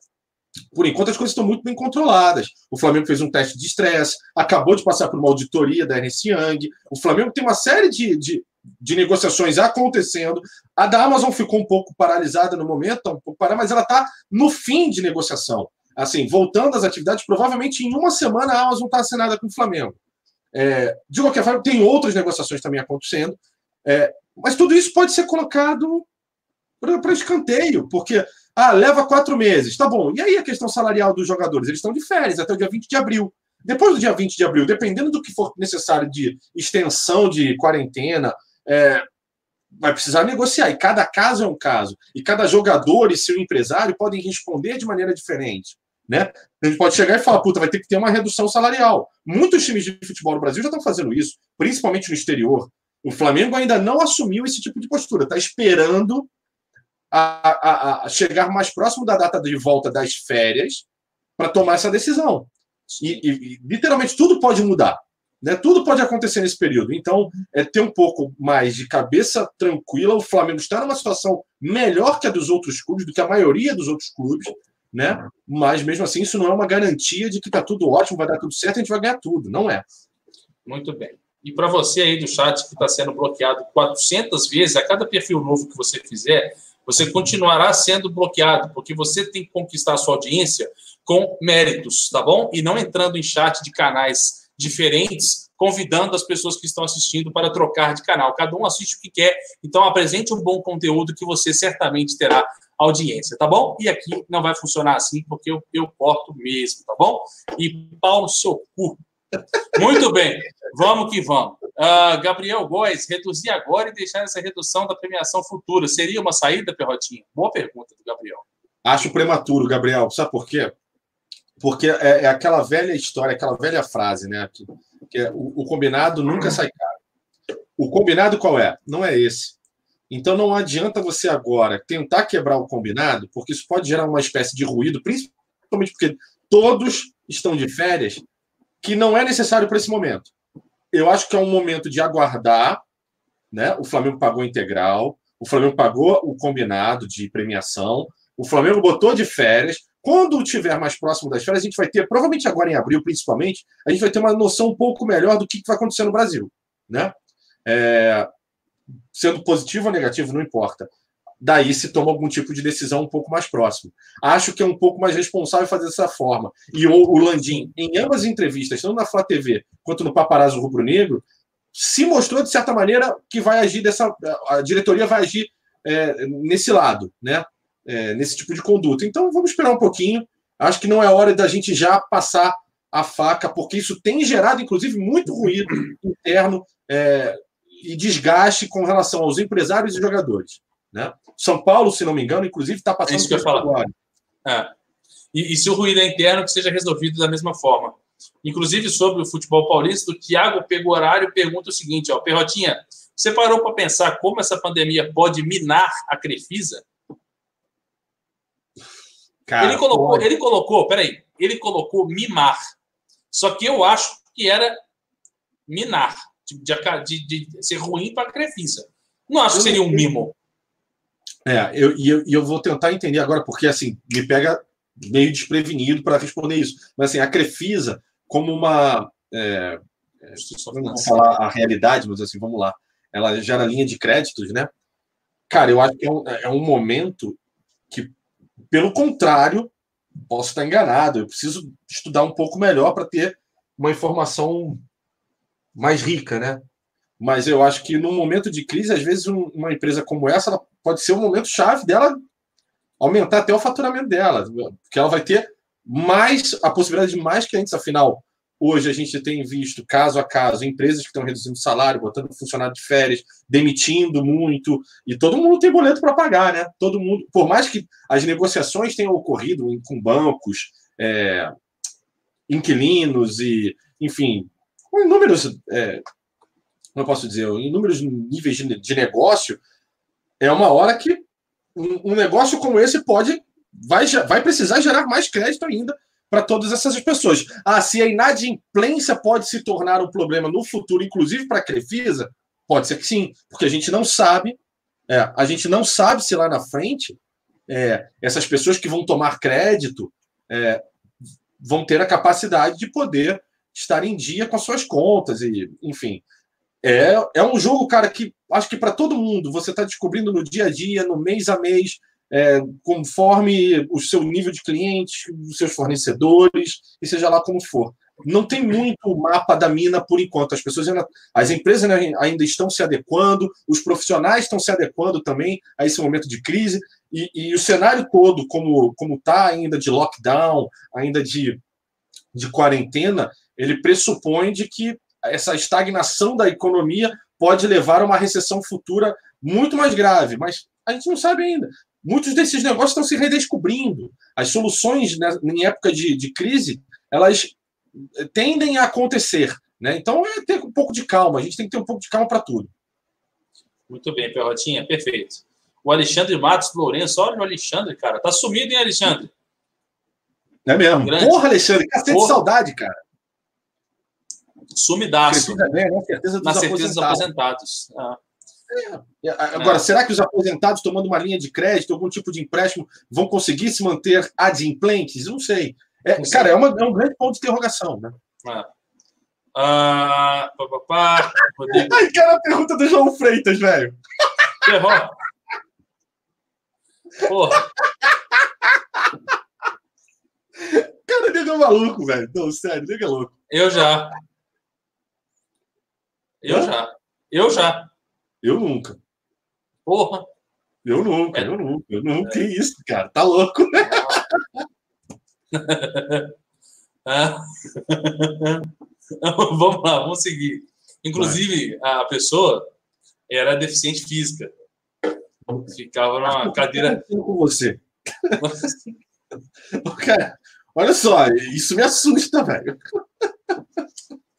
por enquanto as coisas estão muito bem controladas. O Flamengo fez um teste de estresse, acabou de passar por uma auditoria da Ernest Young. O Flamengo tem uma série de, de, de, negociações acontecendo. A da Amazon ficou um pouco paralisada no momento, tá um pouco parada, mas ela está no fim de negociação. Assim, voltando às atividades, provavelmente em uma semana a Amazon está assinada com o Flamengo. É, de qualquer forma, tem outras negociações também acontecendo, é, mas tudo isso pode ser colocado para escanteio, porque ah, leva quatro meses, tá bom. E aí a questão salarial dos jogadores? Eles estão de férias até o dia 20 de abril. Depois do dia 20 de abril, dependendo do que for necessário de extensão de quarentena, é, vai precisar negociar. E cada caso é um caso. E cada jogador e seu empresário podem responder de maneira diferente. Né? A gente pode chegar e falar, puta, vai ter que ter uma redução salarial. Muitos times de futebol no Brasil já estão fazendo isso, principalmente no exterior. O Flamengo ainda não assumiu esse tipo de postura, está esperando a, a, a, chegar mais próximo da data de volta das férias para tomar essa decisão. E, e, e, literalmente tudo pode mudar. Né? Tudo pode acontecer nesse período. Então, é ter um pouco mais de cabeça tranquila. O Flamengo está numa situação melhor que a dos outros clubes, do que a maioria dos outros clubes né? Mas mesmo assim, isso não é uma garantia de que está tudo ótimo, vai dar tudo certo, a gente vai ganhar tudo. Não é. Muito bem. E para você aí do chat que está sendo bloqueado 400 vezes, a cada perfil novo que você fizer, você continuará sendo bloqueado, porque você tem que conquistar a sua audiência com méritos, tá bom? E não entrando em chat de canais diferentes, convidando as pessoas que estão assistindo para trocar de canal. Cada um assiste o que quer, então apresente um bom conteúdo que você certamente terá audiência, tá bom? E aqui não vai funcionar assim, porque eu, eu corto mesmo, tá bom? E pau no seu cu. Muito bem, vamos que vamos. Uh, Gabriel Góes, reduzir agora e deixar essa redução da premiação futura. Seria uma saída, Perrotinho? Boa pergunta do Gabriel. Acho prematuro, Gabriel. Sabe por quê? Porque é, é aquela velha história, aquela velha frase, né? Que, que é, o, o combinado nunca sai caro. O combinado qual é? Não é esse. Então não adianta você agora tentar quebrar o combinado, porque isso pode gerar uma espécie de ruído, principalmente porque todos estão de férias, que não é necessário para esse momento. Eu acho que é um momento de aguardar, né? O Flamengo pagou integral, o Flamengo pagou o combinado de premiação, o Flamengo botou de férias. Quando tiver mais próximo das férias, a gente vai ter, provavelmente agora em abril, principalmente, a gente vai ter uma noção um pouco melhor do que vai acontecer no Brasil, né? É, sendo positivo ou negativo, não importa. Daí se toma algum tipo de decisão um pouco mais próximo. Acho que é um pouco mais responsável fazer dessa forma. E o, o Landim, em ambas as entrevistas, tanto na Flá TV quanto no Paparazzo Rubro Negro, se mostrou, de certa maneira, que vai agir dessa. A diretoria vai agir é, nesse lado, né? É, nesse tipo de conduta. Então vamos esperar um pouquinho. Acho que não é hora da gente já passar a faca, porque isso tem gerado, inclusive, muito ruído interno é, e desgaste com relação aos empresários e jogadores. Né? São Paulo, se não me engano, inclusive, está passando é isso que eu falar. É. E, e, se o ruído é interno, que seja resolvido da mesma forma. Inclusive, sobre o futebol paulista, o Thiago Pegorário pergunta o seguinte: ó, Perrotinha, você parou para pensar como essa pandemia pode minar a Crefisa? Cara, ele colocou, ele colocou, peraí, ele colocou mimar. Só que eu acho que era minar, de, de, de ser ruim para a Crefisa. Não acho que seria um mimo. É, eu, e eu, eu, vou tentar entender agora, porque assim, me pega meio desprevenido para responder isso. Mas assim, a Crefisa, como uma. É, é, vamos falar a realidade, mas assim, vamos lá. Ela gera linha de créditos, né? Cara, eu acho que é um, é um momento pelo contrário, posso estar enganado. Eu preciso estudar um pouco melhor para ter uma informação mais rica, né? Mas eu acho que num momento de crise, às vezes um, uma empresa como essa pode ser um momento chave dela aumentar até o faturamento dela, porque ela vai ter mais a possibilidade de mais clientes. Afinal, hoje a gente tem visto caso a caso empresas que estão reduzindo salário, botando funcionário de férias, demitindo muito, e todo mundo tem boleto para pagar, né? Todo mundo, por mais que as negociações tenham ocorrido com bancos, é, inquilinos e, enfim, inúmeros, é, eu posso dizer, inúmeros níveis de, de negócio, é uma hora que um, um negócio como esse pode vai, vai precisar gerar mais crédito ainda para todas essas pessoas. Ah, se a inadimplência pode se tornar um problema no futuro, inclusive para a Crefisa, pode ser que sim, porque a gente não sabe, é, a gente não sabe se lá na frente é, essas pessoas que vão tomar crédito é, vão ter a capacidade de poder estar em dia com as suas contas e, enfim. É, é um jogo, cara, que acho que para todo mundo você está descobrindo no dia a dia, no mês a mês, é, conforme o seu nível de clientes, os seus fornecedores, e seja lá como for. Não tem muito mapa da mina por enquanto. As pessoas ainda, as empresas ainda estão se adequando, os profissionais estão se adequando também a esse momento de crise, e, e o cenário todo, como como está ainda de lockdown, ainda de, de quarentena, ele pressupõe de que essa estagnação da economia pode levar a uma recessão futura muito mais grave, mas a gente não sabe ainda. Muitos desses negócios estão se redescobrindo. As soluções né, em época de, de crise, elas tendem a acontecer. Né? Então é ter um pouco de calma, a gente tem que ter um pouco de calma para tudo. Muito bem, Perrotinha, perfeito. O Alexandre Matos Lourenço, olha o Alexandre, cara. Tá sumido, hein, Alexandre? É mesmo. Grande. Porra, Alexandre, cacete de saudade, cara. Sumidaço. Bem, na certeza dos Na certeza dos aposentados. Ah. É. Agora, é. será que os aposentados tomando uma linha de crédito, algum tipo de empréstimo, vão conseguir se manter adimplentes? Não sei. É, Não sei. Cara, é, uma, é, um grande ponto de interrogação, né? Ah. Ah, pá, pá, pá. Ai, cara, a pergunta do João Freitas, velho. Ferrou. Porra. Cara, nega é maluco, velho. Não, sério, nega é louco. Eu já. Eu Hã? já. Eu já. Eu nunca. Porra. Eu nunca, é. eu nunca, eu nunca. É. Que isso, cara? Tá louco, né? Ah. vamos lá, vamos seguir. Inclusive, Vai. a pessoa era deficiente física. Ficava numa cadeira. com você. cara, olha só, isso me assusta, velho.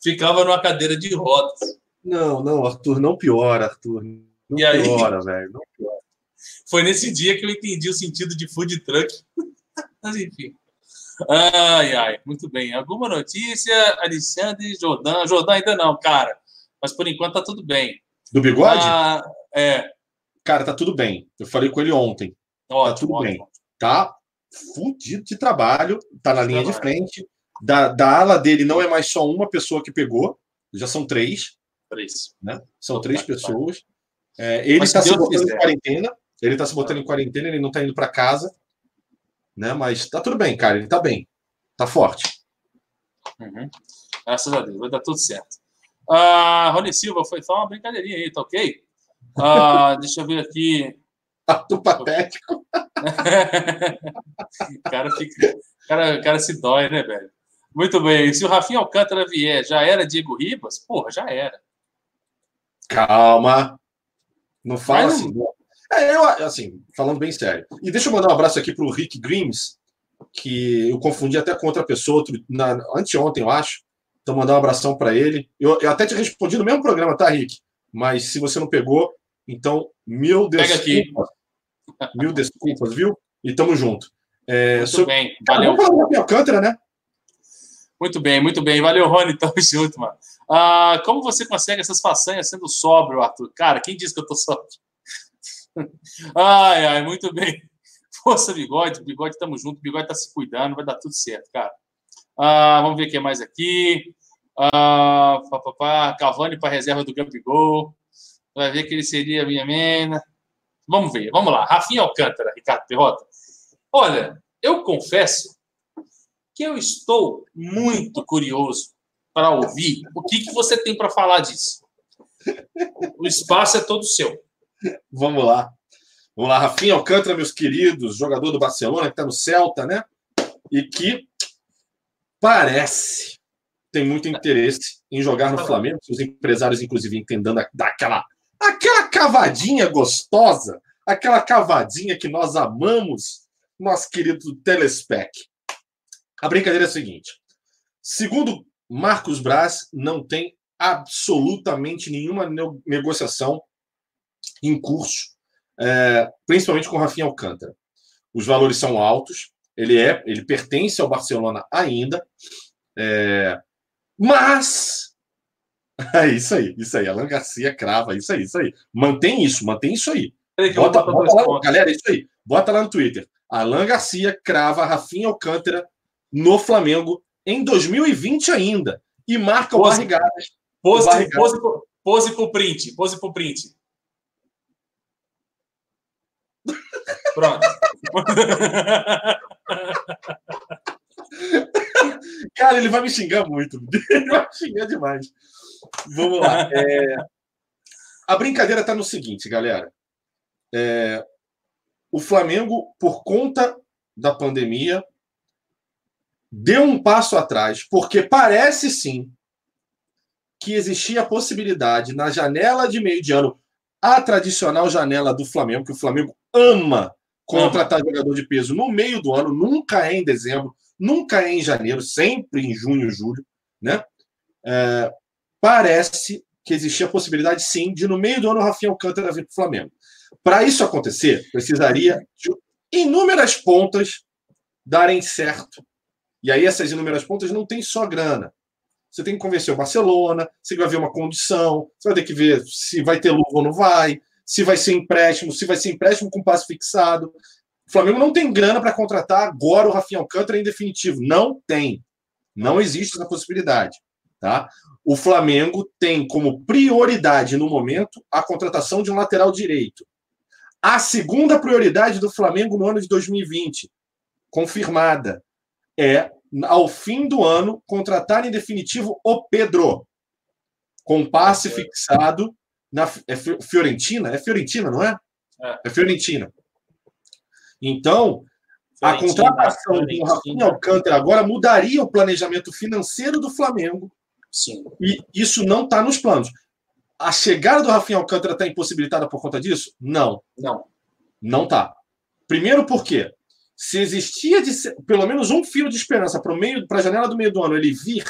Ficava numa cadeira de rodas. Não, não, Arthur, não piora, Arthur. Não e aí, piora, velho. Não piora. Foi nesse dia que eu entendi o sentido de food truck. Mas enfim. Ai, ai, muito bem. Alguma notícia? Alexandre Jordan. Jordan ainda não, cara. Mas por enquanto tá tudo bem. Do bigode? Ah, é. Cara, tá tudo bem. Eu falei com ele ontem. Tá ótimo, tá tudo ótimo. bem. Tá fudido de trabalho, tá na linha de frente. Da, da ala dele não é mais só uma pessoa que pegou, já são três. Três. Né? São três pessoas. É, ele está se botando quiser. em quarentena. Ele está se botando em quarentena, ele não está indo para casa. Né? Mas tá tudo bem, cara. Ele tá bem. Tá forte. Uhum. Graças a Deus, vai dar tudo certo. Ah, Rony Silva, foi só uma brincadeirinha aí, tá ok? Ah, deixa eu ver aqui. Ato patético. o, cara fica, o, cara, o cara se dói, né, velho? Muito bem. Se o Rafinha Alcântara vier, já era Diego Ribas? Porra, já era. Calma. Não fala assim. É, eu, assim, falando bem sério. E deixa eu mandar um abraço aqui para o Rick Grimes, que eu confundi até com outra pessoa, outro, na, anteontem, eu acho. Então, mandar um abração para ele. Eu, eu, até te respondi no mesmo programa, tá, Rick? Mas se você não pegou, então, mil desculpas. Pega aqui. Mil desculpas, viu? E tamo junto. É, Muito sobre... bem, valeu. Vamos falar do Alcântara, né? Muito bem, muito bem. Valeu, Rony. Tamo junto, mano. Ah, como você consegue essas façanhas sendo sóbrio, Arthur? Cara, quem disse que eu tô sóbrio? ai, ai, muito bem. Força, bigode. Bigode, tamo junto. Bigode tá se cuidando, vai dar tudo certo, cara. Ah, vamos ver o que mais aqui. Ah, pá, pá, pá. Cavani para reserva do Gabigol. Vai ver que ele seria minha mena. Vamos ver, vamos lá. Rafinha Alcântara, Ricardo Perrota. Olha, eu confesso que eu estou muito curioso para ouvir o que, que você tem para falar disso. O espaço é todo seu. Vamos lá. Vamos lá, Rafinha Alcântara, meus queridos, jogador do Barcelona, que está no Celta, né? E que parece tem muito interesse em jogar no Flamengo. Os empresários, inclusive, entendendo daquela aquela cavadinha gostosa, aquela cavadinha que nós amamos, nosso querido Telespec. A brincadeira é a seguinte: segundo Marcos Braz, não tem absolutamente nenhuma negociação em curso, é, principalmente com Rafinha Alcântara. Os valores são altos, ele é, ele pertence ao Barcelona ainda, é, mas é isso aí, isso aí. Alan Garcia crava, isso aí, isso aí. Mantém isso, mantém isso aí. Bota, bota lá, galera, isso aí. Bota lá no Twitter. Alan Garcia crava Rafinha Alcântara no Flamengo em 2020 ainda. E marca pose, o Barrigadas. Pose, Barrigadas. pose, pose pro print. Pose pro print. Pronto. Cara, ele vai me xingar muito. Ele vai me xingar demais. Vamos lá. É... A brincadeira está no seguinte, galera. É... O Flamengo, por conta da pandemia, deu um passo atrás, porque parece sim que existia a possibilidade na janela de meio de ano, a tradicional janela do Flamengo, que o Flamengo ama contratar jogador de peso no meio do ano, nunca é em dezembro, nunca é em janeiro, sempre em junho, julho, né? É, parece que existia a possibilidade, sim, de no meio do ano o Rafinha Alcântara vir para o Flamengo. Para isso acontecer, precisaria de inúmeras pontas darem certo e aí essas inúmeras pontas não tem só grana. Você tem que convencer o Barcelona, você vai ver uma condição, você vai ter que ver se vai ter luva ou não vai, se vai ser empréstimo, se vai ser empréstimo com passe fixado. O Flamengo não tem grana para contratar agora o Rafinha Alcântara em definitivo. Não tem. Não existe essa possibilidade. Tá? O Flamengo tem como prioridade no momento a contratação de um lateral direito. A segunda prioridade do Flamengo no ano de 2020, confirmada, é ao fim do ano, contratar em definitivo o Pedro, com passe fixado na é Fiorentina. É Fiorentina, não é? É, é Fiorentina. Então, a contratação do Rafinha Alcântara agora mudaria o planejamento financeiro do Flamengo. Sim. E isso não está nos planos. A chegada do Rafinha Alcântara está impossibilitada por conta disso? Não. Não. Não está. Primeiro porque se existia de, pelo menos um fio de esperança para meio para a janela do meio do ano ele vir,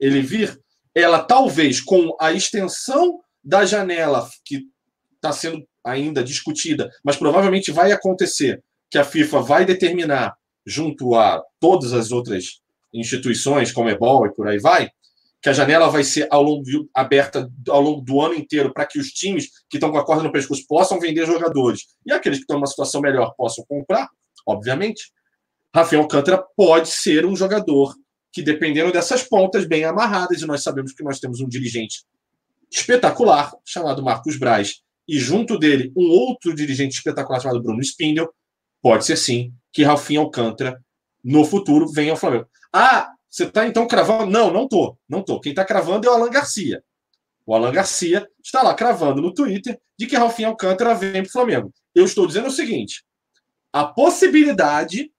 ele vir, ela talvez com a extensão da janela que está sendo ainda discutida, mas provavelmente vai acontecer, que a FIFA vai determinar junto a todas as outras instituições, como Ebol e por aí vai, que a janela vai ser ao longo aberta ao longo do ano inteiro para que os times que estão com a corda no pescoço possam vender jogadores. E aqueles que estão numa situação melhor possam comprar obviamente. Rafael Alcântara pode ser um jogador que, dependendo dessas pontas bem amarradas, e nós sabemos que nós temos um dirigente espetacular chamado Marcos Braz, e junto dele um outro dirigente espetacular chamado Bruno Spindel, pode ser sim que Rafinha Alcântara no futuro venha ao Flamengo. Ah, você está então cravando? Não, não tô, não tô. Quem está cravando é o Alan Garcia. O Alan Garcia está lá cravando no Twitter de que Rafinha Alcântara vem para o Flamengo. Eu estou dizendo o seguinte: a possibilidade,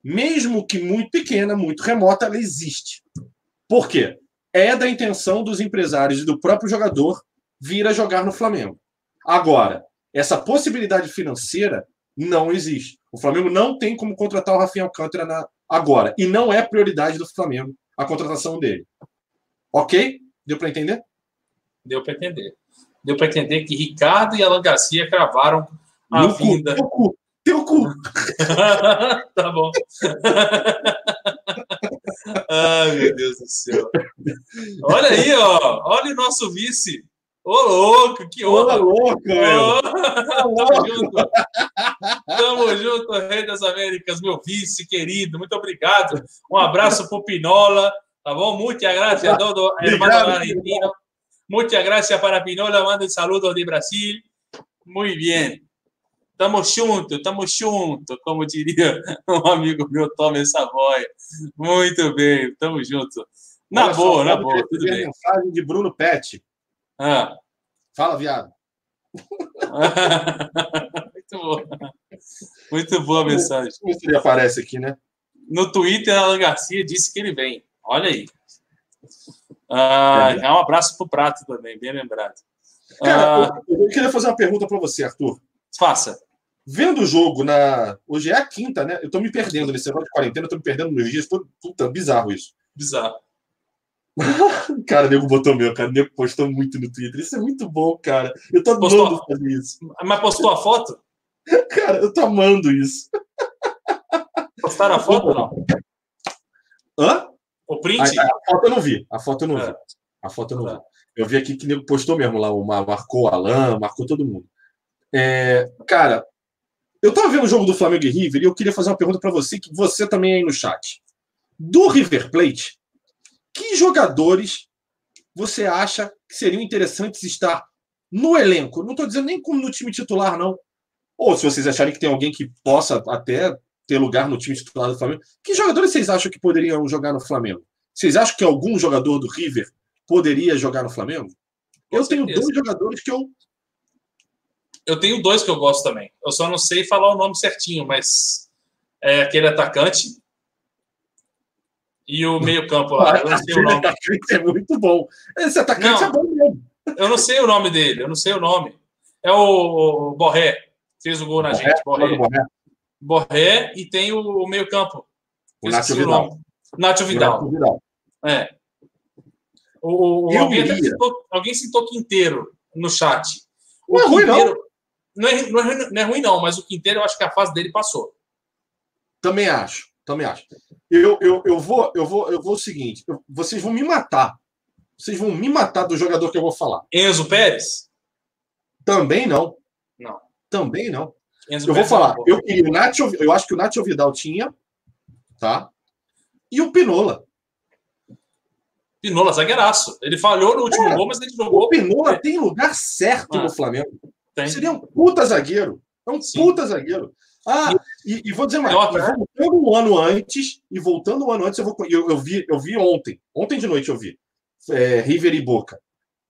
mesmo que muito pequena, muito remota, ela existe. Por quê? É da intenção dos empresários e do próprio jogador vir a jogar no Flamengo. Agora, essa possibilidade financeira não existe. O Flamengo não tem como contratar o Rafinha Alcântara na, agora. E não é prioridade do Flamengo a contratação dele. Ok? Deu para entender? Deu para entender. Deu para entender que Ricardo e Alan Garcia cravaram a No vinda. Cu, teu cu, teu cu. tá bom. Ai, meu Deus do céu. Olha aí, ó. Olha o nosso vice. Ô, louco, que Ô, honra. louco, meu. Ô, Tamo junto. Tamo junto, Rei das Américas, meu vice querido. Muito obrigado. Um abraço pro Pinola, tá bom? Muchas gracias a todo hermano Obrigado, argentino. Muchas gracias para Pinola. Manda saludos de Brasil. Muy bien. Tamo junto, tamo junto, como diria um amigo meu, Tommy Savoia. Muito bem, tamo junto. Na Olha só, boa, na pode boa, tudo bem. mensagem de Bruno Pet. Ah. Fala, viado. Muito boa. Muito boa a mensagem. Se ele aparece aqui, né? No Twitter, Alan Garcia disse que ele vem. Olha aí. Ah, é um abraço pro Prato também, bem lembrado. Cara, Ah, eu, eu queria fazer uma pergunta para você, Arthur. faça. Vendo o jogo na. Hoje é a quinta, né? Eu tô me perdendo nesse negócio de quarentena, eu tô me perdendo nos dias. Tô... Puta, bizarro isso. Bizarro. Cara, o nego botou meu, cara. O nego postou muito no Twitter. Isso é muito bom, cara. Eu tô Postou. amando fazer isso. Mas postou a foto? Cara, eu tô amando isso. Postaram a foto ou não? Hã? O A, print? a foto eu não vi. A foto eu não É. vi. A foto eu não Tá. vi. Eu vi aqui que o nego postou mesmo lá, uma, marcou o Alan, marcou todo mundo. É, cara, eu tava vendo o jogo do Flamengo e River e eu queria fazer uma pergunta para você, que você também aí no chat. Do River Plate, que jogadores você acha que seriam interessantes estar no elenco? Não estou dizendo nem como no time titular, não. Ou se vocês acharem que tem alguém que possa até ter lugar no time titular do Flamengo, que jogadores vocês acham que poderiam jogar no Flamengo? Vocês acham que algum jogador do River poderia jogar no Flamengo? Com eu tenho certeza. dois jogadores que eu. Eu tenho dois que eu gosto também. Eu só não sei falar o nome certinho, mas é aquele atacante e o meio-campo lá. Eu não sei o nome. atacante é muito bom. Esse atacante Não. é bom mesmo. Eu não sei o nome dele, eu não sei o nome. É o Borré. Fez o gol na gente. Borré. Borré. Borré e tem o, meio-campo. O Nacho Vidal. nome. Nacho Vidal. Vidal. É. O, o- alguém, citou, alguém citou Quinteiro no chat. O Não é ruim, não. Não é, não, é, ruim- não é ruim, não, mas o Quinteiro eu acho que a fase dele passou. Também acho, também acho. Eu, eu, eu vou, eu vou, eu vou o seguinte: eu- vocês vão me matar. Vocês vão me matar do jogador que eu vou falar. Enzo Pérez? Também não. Não. Também não. Enzo Eu vou Pérez falar. não. Eu queria o Nacho, eu acho que o Nacho Vidal tinha, tá? E o Pinola. Pinola, zagueiraço. Ele falhou no último É. gol, mas ele O jogou. Pinola tem lugar certo Ah. no Flamengo. Tem. Seria um puta zagueiro. É um Sim. puta zagueiro. Ah, e, e vou dizer mais. Né? voltando um ano antes, e voltando um ano antes, eu, vou, eu, eu vi, eu vi ontem. Ontem de noite eu vi. É, River e Boca.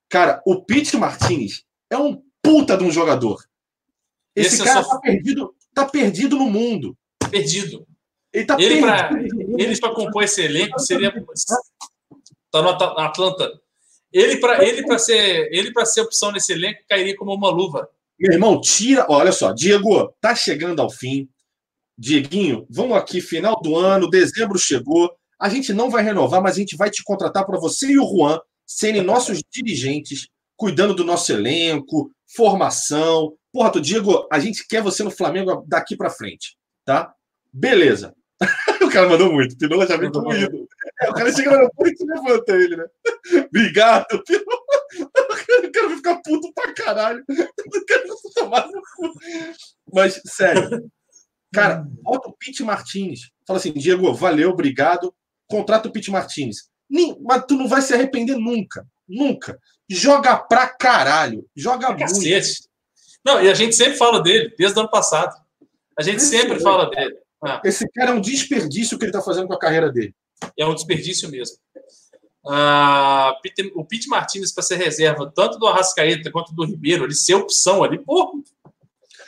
Cara, o Pete Martinez é um puta de um jogador. Esse, Esse eu cara só- tá perdido, tá perdido no mundo. Perdido. Ele tá Ele pra- perdido. mundo. Ele, para compor esse elenco, seria. Tá no At- Atlanta. Ele, para ele, pra ser, ele para ser opção nesse elenco, cairia como uma luva. Meu irmão, tira. Olha só, Diego, tá chegando ao fim. Dieguinho, vamos aqui, final do ano, dezembro chegou. A gente não vai renovar, mas a gente vai te contratar para você e o Juan serem nossos dirigentes, cuidando do nosso elenco, formação. Porra, tu, Diego, a gente quer você no Flamengo daqui para frente, tá? Beleza. o cara mandou muito. Pinola já vem como. É, o cara chega no aeroporto e levanta ele, né? Obrigado, Pinola. O cara vai ficar puto pra caralho. O cara vai tomar no cu. Mas, sério. Cara, bota o Pete Martinez. Fala assim, Diego, valeu, obrigado. Contrata o Pete Martinez. Nem- Mas tu não vai se arrepender nunca. Nunca. Joga pra caralho. Joga muito. Cacete. Não, e a gente sempre fala dele, desde o ano passado. A gente Esse sempre é. fala dele. Ah, Esse cara é um desperdício que ele tá fazendo com a carreira dele. é um desperdício mesmo. Ah, Pete- o Pete Martinez para ser reserva, tanto do Arrascaeta quanto do Ribeiro, ele ser opção ali, pô,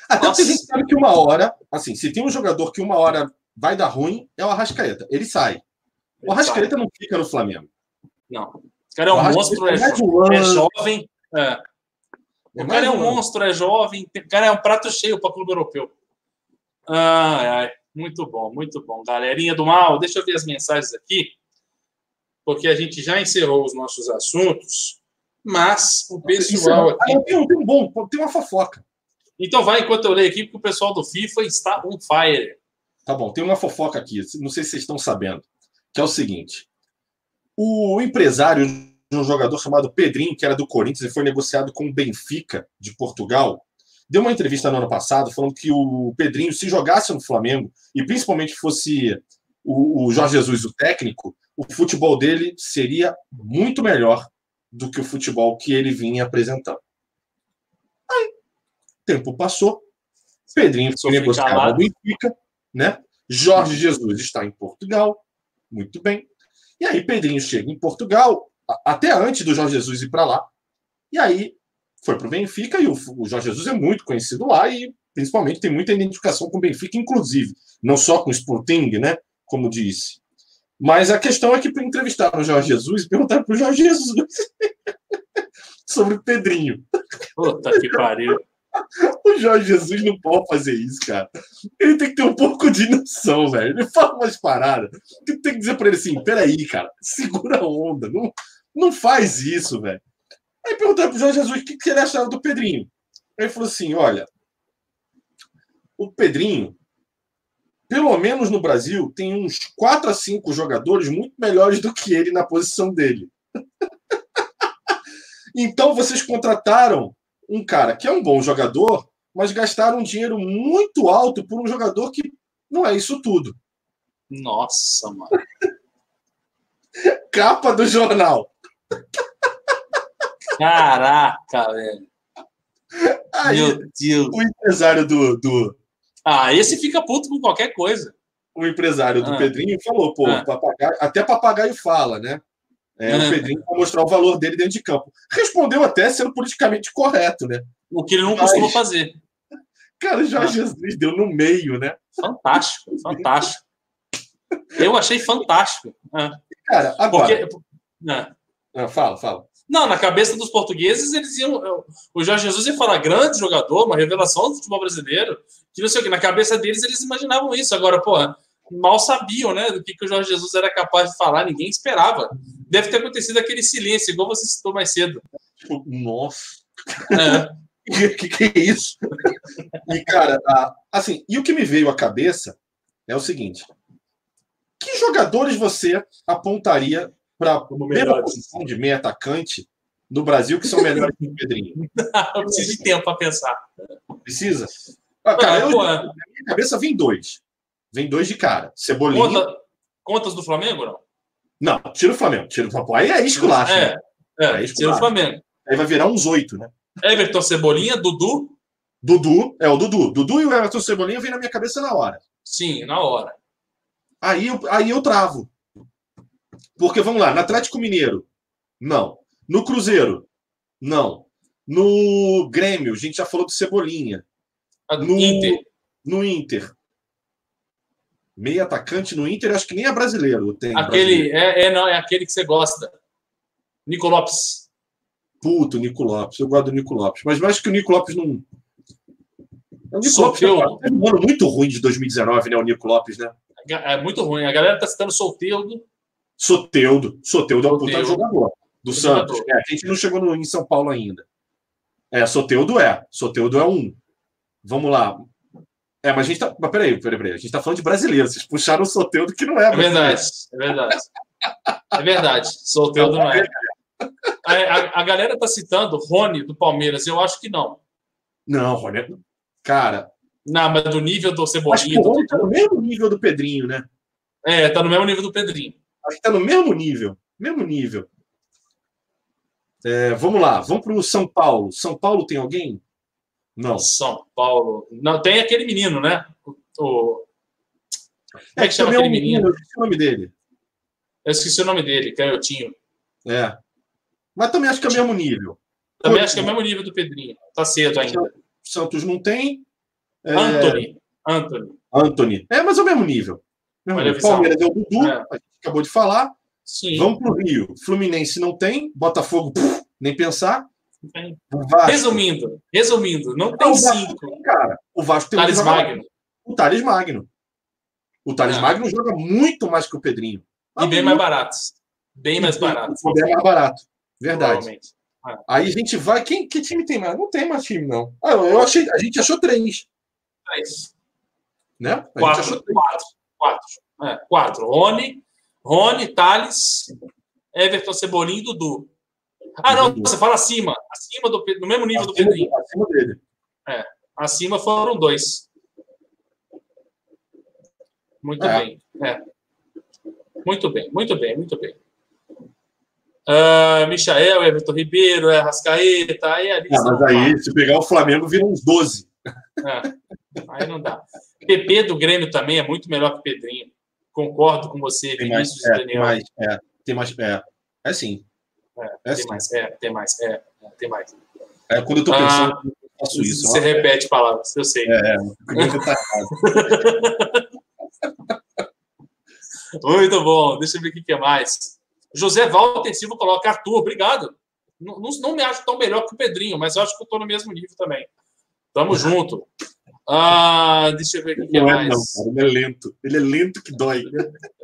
Até porque a gente sabe que uma hora, assim, se tem um jogador que uma hora vai dar ruim, é o Arrascaeta. Ele sai. O Arrascaeta não fica no Flamengo. Não. O cara é um monstro, é, jo é jovem. É. O cara é um monstro, é jovem. O cara é um prato cheio para o clube europeu. Ai, ai. Muito bom, muito bom. Galerinha do mal, deixa eu ver as mensagens aqui, porque a gente já encerrou os nossos assuntos, mas o pessoal aqui. Ah, tem, um, tem um bom, tem uma fofoca. Então vai enquanto eu leio aqui, porque o pessoal do FIFA está on fire. Tá bom, tem uma fofoca aqui, não sei se vocês estão sabendo, que é o seguinte: o empresário de um jogador chamado Pedrinho, que era do Corinthians e foi negociado com o Benfica de Portugal, deu uma entrevista no ano passado falando que o Pedrinho, se jogasse no Flamengo, e principalmente fosse o, o Jorge Jesus o técnico, o futebol dele seria muito melhor do que o futebol que ele vinha apresentando. Aí, tempo passou, Pedrinho foi negociado ao Benfica, né? Jorge Jesus está em Portugal, muito bem. E aí Pedrinho chega em Portugal, até antes do Jorge Jesus ir para lá, e aí foi para o Benfica e o, o Jorge Jesus é muito conhecido lá e principalmente tem muita identificação com o Benfica, inclusive, não só com o Sporting, né? Como disse. Mas a questão é que entrevistaram o Jorge Jesus e perguntaram para o Jorge Jesus sobre o Pedrinho. Puta que pariu. O Jorge Jesus não pode fazer isso, cara. Ele tem que ter um pouco de noção, velho. Ele fala umas paradas. Tem que dizer para ele assim: peraí, cara, segura a onda. Não, não faz isso, velho. Aí perguntaram para o Jorge Jesus o que, que ele achava do Pedrinho. Aí ele falou assim: olha, o Pedrinho, pelo menos no Brasil, tem uns 4 a 5 jogadores muito melhores do que ele na posição dele. então vocês contrataram um cara que é um bom jogador, mas gastaram um dinheiro muito alto por um jogador que não é isso tudo. Nossa, mano. Capa do jornal. Caraca, velho. Aí, Meu Deus. O empresário do, do. Ah, esse fica puto com qualquer coisa. O empresário do ah. Pedrinho falou, pô, ah. papagaio, até papagaio fala, né? É, o ah. Pedrinho para mostrar o valor dele dentro de campo. Respondeu até sendo politicamente correto, né? O que ele não Mas... costuma fazer. Cara, Jorge ah. Jesus deu no meio, né? Fantástico, fantástico. Eu achei fantástico. Ah. Cara, agora. Porque... Ah. fala, fala. Não, na cabeça dos portugueses, eles iam. O Jorge Jesus ia falar grande jogador, uma revelação do futebol brasileiro, que não sei o que. Na cabeça deles, eles imaginavam isso. Agora, pô, mal sabiam, né, do que, que o Jorge Jesus era capaz de falar, ninguém esperava. Deve ter acontecido aquele silêncio, igual você citou mais cedo. Nossa. É. que, que é isso? E, cara, assim, e o que me veio à cabeça é o seguinte: que jogadores você apontaria para primeira posição de meio atacante no Brasil que são melhores que o Pedrinho? eu preciso de tempo para pensar. Precisa? Ah, cara, eu, na minha cabeça vem dois. Vem dois de cara. Cebolinha. Conta, contas do Flamengo, não? Não, tira o Flamengo. Tira o Flamengo. Aí é esculacho. É, né? é, é tira o Flamengo. Aí vai virar uns oito, né? Everton Cebolinha, Dudu. Dudu, é o Dudu. Dudu e o Everton Cebolinha vem na minha cabeça na hora. Sim, na hora. Aí, aí eu travo. Porque, vamos lá, no Atlético Mineiro, não. No Cruzeiro, não. No Grêmio, a gente já falou do Cebolinha. No Inter. No Inter. Meio atacante no Inter, acho que nem é brasileiro. Tem aquele, brasileiro. É, é, não, é aquele que você gosta. Nico Lopes. Puto, Nico Lopes. Eu gosto do Nico Lopes. Mas mais que o Nico Lopes não. O Nico Lopes é um ano muito ruim de 2019, né? O Nico Lopes, né? É muito ruim. A galera tá citando Solteudo. Soteudo. Soteudo é um puta jogador do Santos. É, a gente não chegou no, em São Paulo ainda. É, Soteudo é. Soteudo é um. Vamos lá. É, mas a gente tá. Mas peraí, peraí, peraí. A gente tá falando de brasileiro. Vocês puxaram o Soteudo que não é. É verdade, é verdade. É verdade. Soteudo não é. A, a, a, galera tá citando Rony do Palmeiras. Eu acho que não. Não, Rony. É- cara. Não, mas do nível do Cebolinha. Acho que o Rony tá no mesmo nível do Pedrinho, né? É, tá no mesmo nível do Pedrinho. Acho que tá no mesmo nível. Mesmo nível. É, vamos lá, vamos para o São Paulo. São Paulo tem alguém? Não. São Paulo. Não, tem aquele menino, né? O. É, é que chama aquele menino? Eu esqueci o nome dele. Eu esqueci o nome dele, Canhotinho. É. Mas também acho que é o mesmo nível. Também Pô, acho que é o mesmo nível do Pedrinho. Tá cedo ainda. Santos não tem. É... Anthony. Anthony. Anthony. É, mas é o mesmo nível. Mesmo Palmeiras é o Dudu, é. a gente acabou de falar. Sim. Vamos para o Rio. Fluminense não tem, Botafogo, puf, nem pensar. Resumindo, resumindo, não tem cinco. Tem, cara, o Vasco tem Thales um Magno. O Thales Magno. O Thales é. Magno joga muito mais que o Pedrinho. E bem mais baratos. Bem mais baratos. Bem mais barato. Verdade. É. Aí a gente vai. Quem, que time tem mais? Não tem mais time, não. Ah, eu achei, a gente achou três. Três. Né? A quatro, gente achou três. Quatro. Quatro. É, quatro. Rony, Rony, Thales, Everton Cebolinha e Dudu. Ah, não, você fala acima. Acima do no mesmo nível acima, do Pedrinho. Acima dele. É. Acima foram dois. Muito é. bem. É. Muito bem, muito bem, muito bem. Uh, Michael, Everton Ribeiro, é Rascaeta, aí ali. Ah, mas aí, se pegar o Flamengo, vira uns 12. É, aí não dá. PP do Grêmio também é muito melhor que o Pedrinho. Concordo com você, tem Vinícius mais, é, Tem mais, é, tem mais, é, é sim. É, é tem sim. mais, é, tem mais, é, tem mais. É, quando eu tô pensando, ah, eu faço isso. Você ó, repete palavras, eu sei. É, é Muito bom, deixa eu ver o que é mais. José Walter Silva coloca Arthur, obrigado. Não, não, não, me acho tão melhor que o Pedrinho, mas eu acho que eu estou no mesmo nível também. Tamo junto. Ah, deixa eu ver o que, é mais. Não, cara, ele é lento. Ele é lento que dói.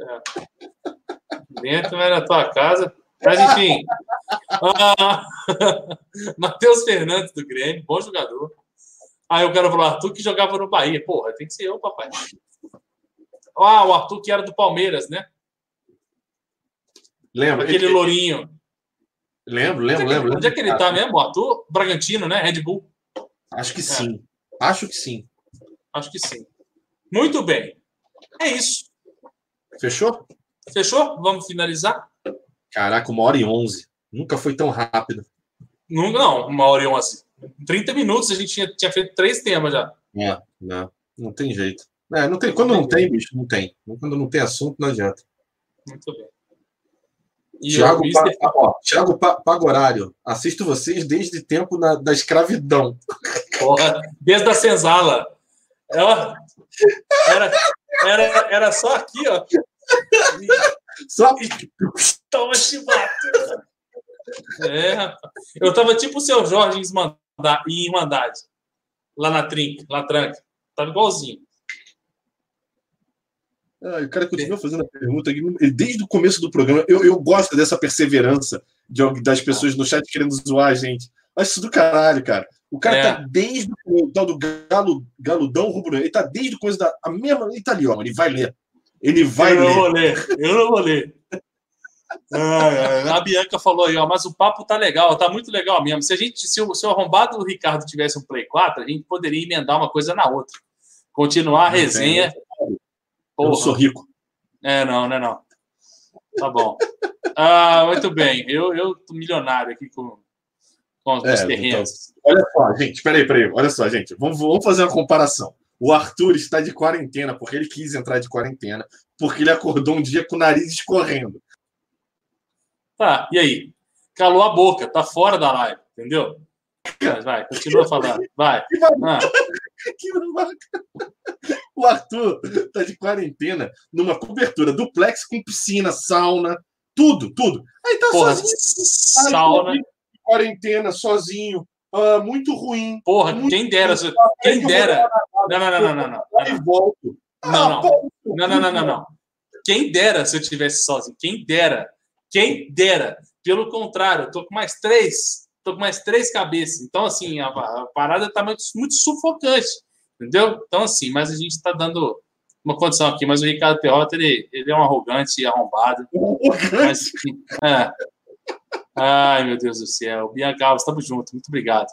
É. Lento vai na tua casa. Mas enfim. Ah, Matheus Fernandes do Grêmio, bom jogador. Aí o cara falou: Arthur que jogava no Bahia. Porra, tem que ser eu, papai. Ah, o Arthur que era do Palmeiras, né? Lembra? Aquele ele, lourinho. Lembro, lembro, onde é lembro. Onde é que ele tá mesmo? Arthur Bragantino, né? Red Bull. Acho que é. sim. Acho que sim. Acho que sim. Muito bem. É isso. Fechou? Fechou? Vamos finalizar? Caraca, uma hora e onze. Nunca foi tão rápido. Nunca, não, uma hora e onze. 30 minutos a gente tinha, tinha feito três temas já. É, não, não tem jeito. É, não tem, quando não tem, bicho, não tem. Quando não tem assunto, não adianta. Muito bem. E Tiago, pa, ó, Thiago pa, Pagorário, assisto vocês desde tempo na, da escravidão. Porra, desde a senzala. Ela, era, era, era só aqui, ó. Só Toma chibata. É, eu tava tipo o seu Jorge em Irmandade. Lá na Trinca, lá tranca. Tava igualzinho. Ah, o cara continua fazendo a pergunta desde o começo do programa. Eu, eu gosto dessa perseverança de, das pessoas no chat querendo zoar a gente. Acho isso do caralho, cara. O cara é. tá desde o tal do galo, galudão rubro ele tá desde coisa da a mesma. Ele tá ali, ó. Ele vai ler. Ele vai eu ler. Eu não vou ler. Eu não vou ler. Ah, a Bianca falou aí, ó, mas o papo tá legal, tá muito legal mesmo. Se a gente, se o, se o arrombado do Ricardo tivesse um Play 4, a gente poderia emendar uma coisa na outra. Continuar a resenha. Porra. Eu sou rico. É, não, não é não. Tá bom. Ah, muito bem. Eu, eu tô milionário aqui com, com os é, terrenos. Então, olha só, gente, peraí, peraí. Olha só, gente. Vamos, vamos fazer uma comparação. O Arthur está de quarentena porque ele quis entrar de quarentena, porque ele acordou um dia com o nariz escorrendo. Tá, e aí? Calou a boca, tá fora da live, entendeu? Vai, continua falando. Vai. Ah. O Arthur tá de quarentena numa cobertura duplex com piscina, sauna, tudo, tudo. Aí tá Porra, sozinho. Sauna. Quarentena, sozinho. Uh, muito ruim. Porra, muito quem dera. Ruim. Quem dera. Não, não, não, não, não. Não, volto. Não, não. Não, não, não, não, não. Quem dera se eu tivesse sozinho. Quem dera. Quem dera. Pelo contrário, eu tô com mais três tô com mais três cabeças. Então, assim, a, a parada tá muito, muito sufocante, entendeu? Então, assim, mas a gente está dando uma condição aqui. Mas o Ricardo Perrota, ele, ele é um arrogante e arrombado. Mas, é. Ai, meu Deus do céu. Bianca estamos juntos. Muito obrigado.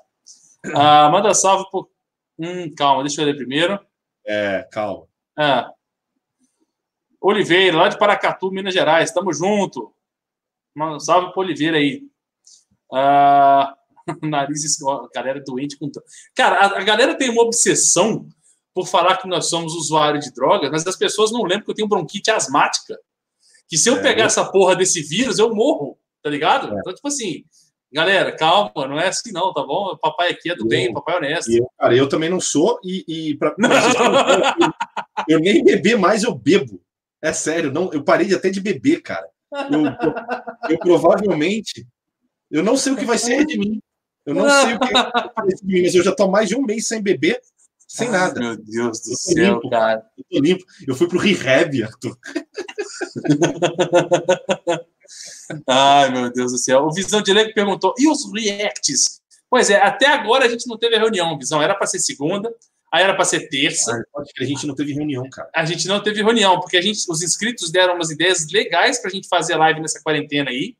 Ah, manda salve por. Hum, calma, deixa eu ler primeiro. É, calma. É. Oliveira, lá de Paracatu, Minas Gerais. Estamos junto. Manda salve para Oliveira aí. Uh, nariz, a galera doente com. Cara, a, a, galera tem uma obsessão por falar que nós somos usuários de drogas, mas as pessoas não lembram que eu tenho bronquite asmática. Que se eu é, pegar essa porra desse vírus, eu morro, tá ligado? É. Então, tipo assim, Galera, calma, não é assim não, tá bom? O papai aqui é do bem, papai é honesto. Eu, cara, eu também não sou e, e pra, eu, eu, nem beber mais eu bebo. É sério, não, eu parei até de beber, cara. Eu, eu, eu provavelmente, eu não sei o que vai ser de mim. Eu não sei o que vai ser de mim, mas eu já tô mais de um mês sem beber, sem nada. Meu Deus do céu, limpo, cara. Eu tô limpo. Eu fui pro rehab, Arthur. Ai, meu Deus do céu. O Visão de Lego perguntou: e os reacts? Pois é, até agora a gente não teve a reunião, Visão. Era para ser segunda, aí era para ser terça. Pode a gente não teve reunião, cara. A gente não teve reunião, porque a gente, os inscritos deram umas ideias legais para a gente fazer live nessa quarentena aí.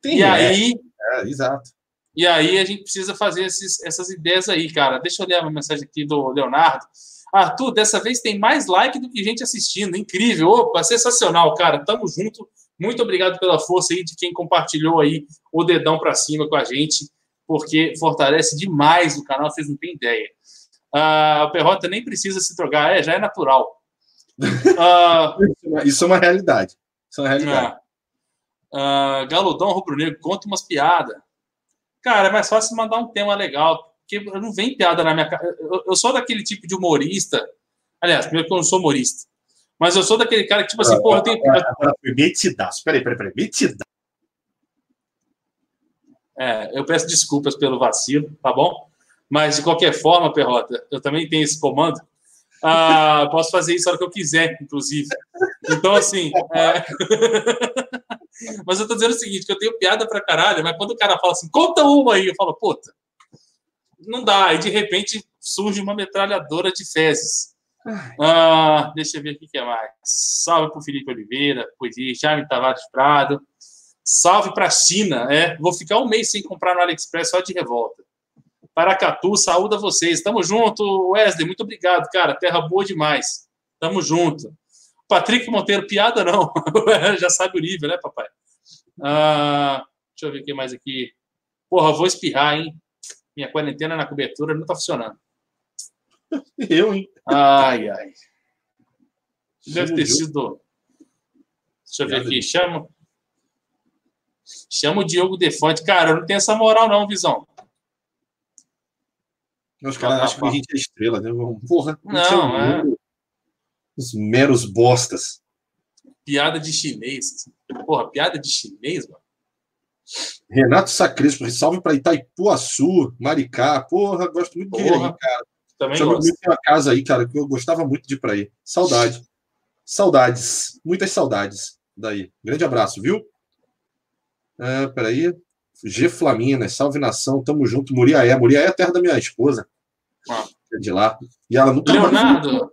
Tem, e é. aí. É, exato. E aí a gente precisa fazer esses, essas ideias aí, cara. Deixa eu ler uma mensagem aqui do Leonardo. Arthur, dessa vez tem mais like do que gente assistindo. Incrível. Opa, sensacional, cara. Tamo junto. Muito obrigado pela força aí de quem compartilhou aí o dedão para cima com a gente, porque fortalece demais o canal, vocês não têm ideia. Uh, o Perrota nem precisa se drogar, é, já é natural. Uh, Isso é uma realidade. Isso é uma realidade. Uh, Galudão Rubro-Negro, conta umas piadas. Cara, é mais fácil mandar um tema legal, porque não vem piada na minha cara. Eu, eu sou daquele tipo de humorista. Aliás, primeiro que eu não sou humorista. Mas eu sou daquele cara que, tipo assim, porra, eu tenho. Metidaço. Peraí, peraí, peraí. Metidaço. É, eu peço desculpas pelo vacilo, tá bom? Mas, de qualquer forma, Perrota, eu também tenho esse comando. Ah, posso fazer isso a hora que eu quiser, inclusive. Então, assim. É... mas eu tô dizendo o seguinte: que eu tenho piada pra caralho, mas quando o cara fala assim, conta uma aí, eu falo, puta, não dá. E de repente surge uma metralhadora de fezes. Ah, deixa eu ver o que é mais. Salve para o Felipe Oliveira, poesia, Jaime Tavares Prado. Salve para a China. É, vou ficar um mês sem comprar no AliExpress só de revolta. Paracatu, saúde a vocês. Tamo junto, Wesley. Muito obrigado, cara. Terra boa demais. Tamo junto. Patrick Monteiro, piada não. Já sabe o nível, né, papai? Ah, deixa eu ver o que mais aqui. Porra, vou espirrar, hein? Minha quarentena na cobertura não tá funcionando. Eu, hein? Ai, ai. Deve ter sido. Deixa eu ver aqui. Chama. Chama o Diogo Defante. Cara, eu não tenho essa moral, não, Visão. Os caras acham que a gente é estrela, né? Porra. Não, é. Os meros bostas. Piada de chinês. Porra, piada de chinês, mano. Renato Sacrespo, salve para Itaipuaçu, Maricá. Porra, gosto muito de ir aí, cara. Também Jogo gosto. uma casa aí, cara, que eu gostava muito de ir para aí. Saudade. Saudades. Muitas saudades daí. Grande abraço, viu? É, peraí. G Flaminas, salve nação, tamo junto. Muriaé. Muriaé é a terra da minha esposa. Ah. É de lá. E ela nunca Leonardo.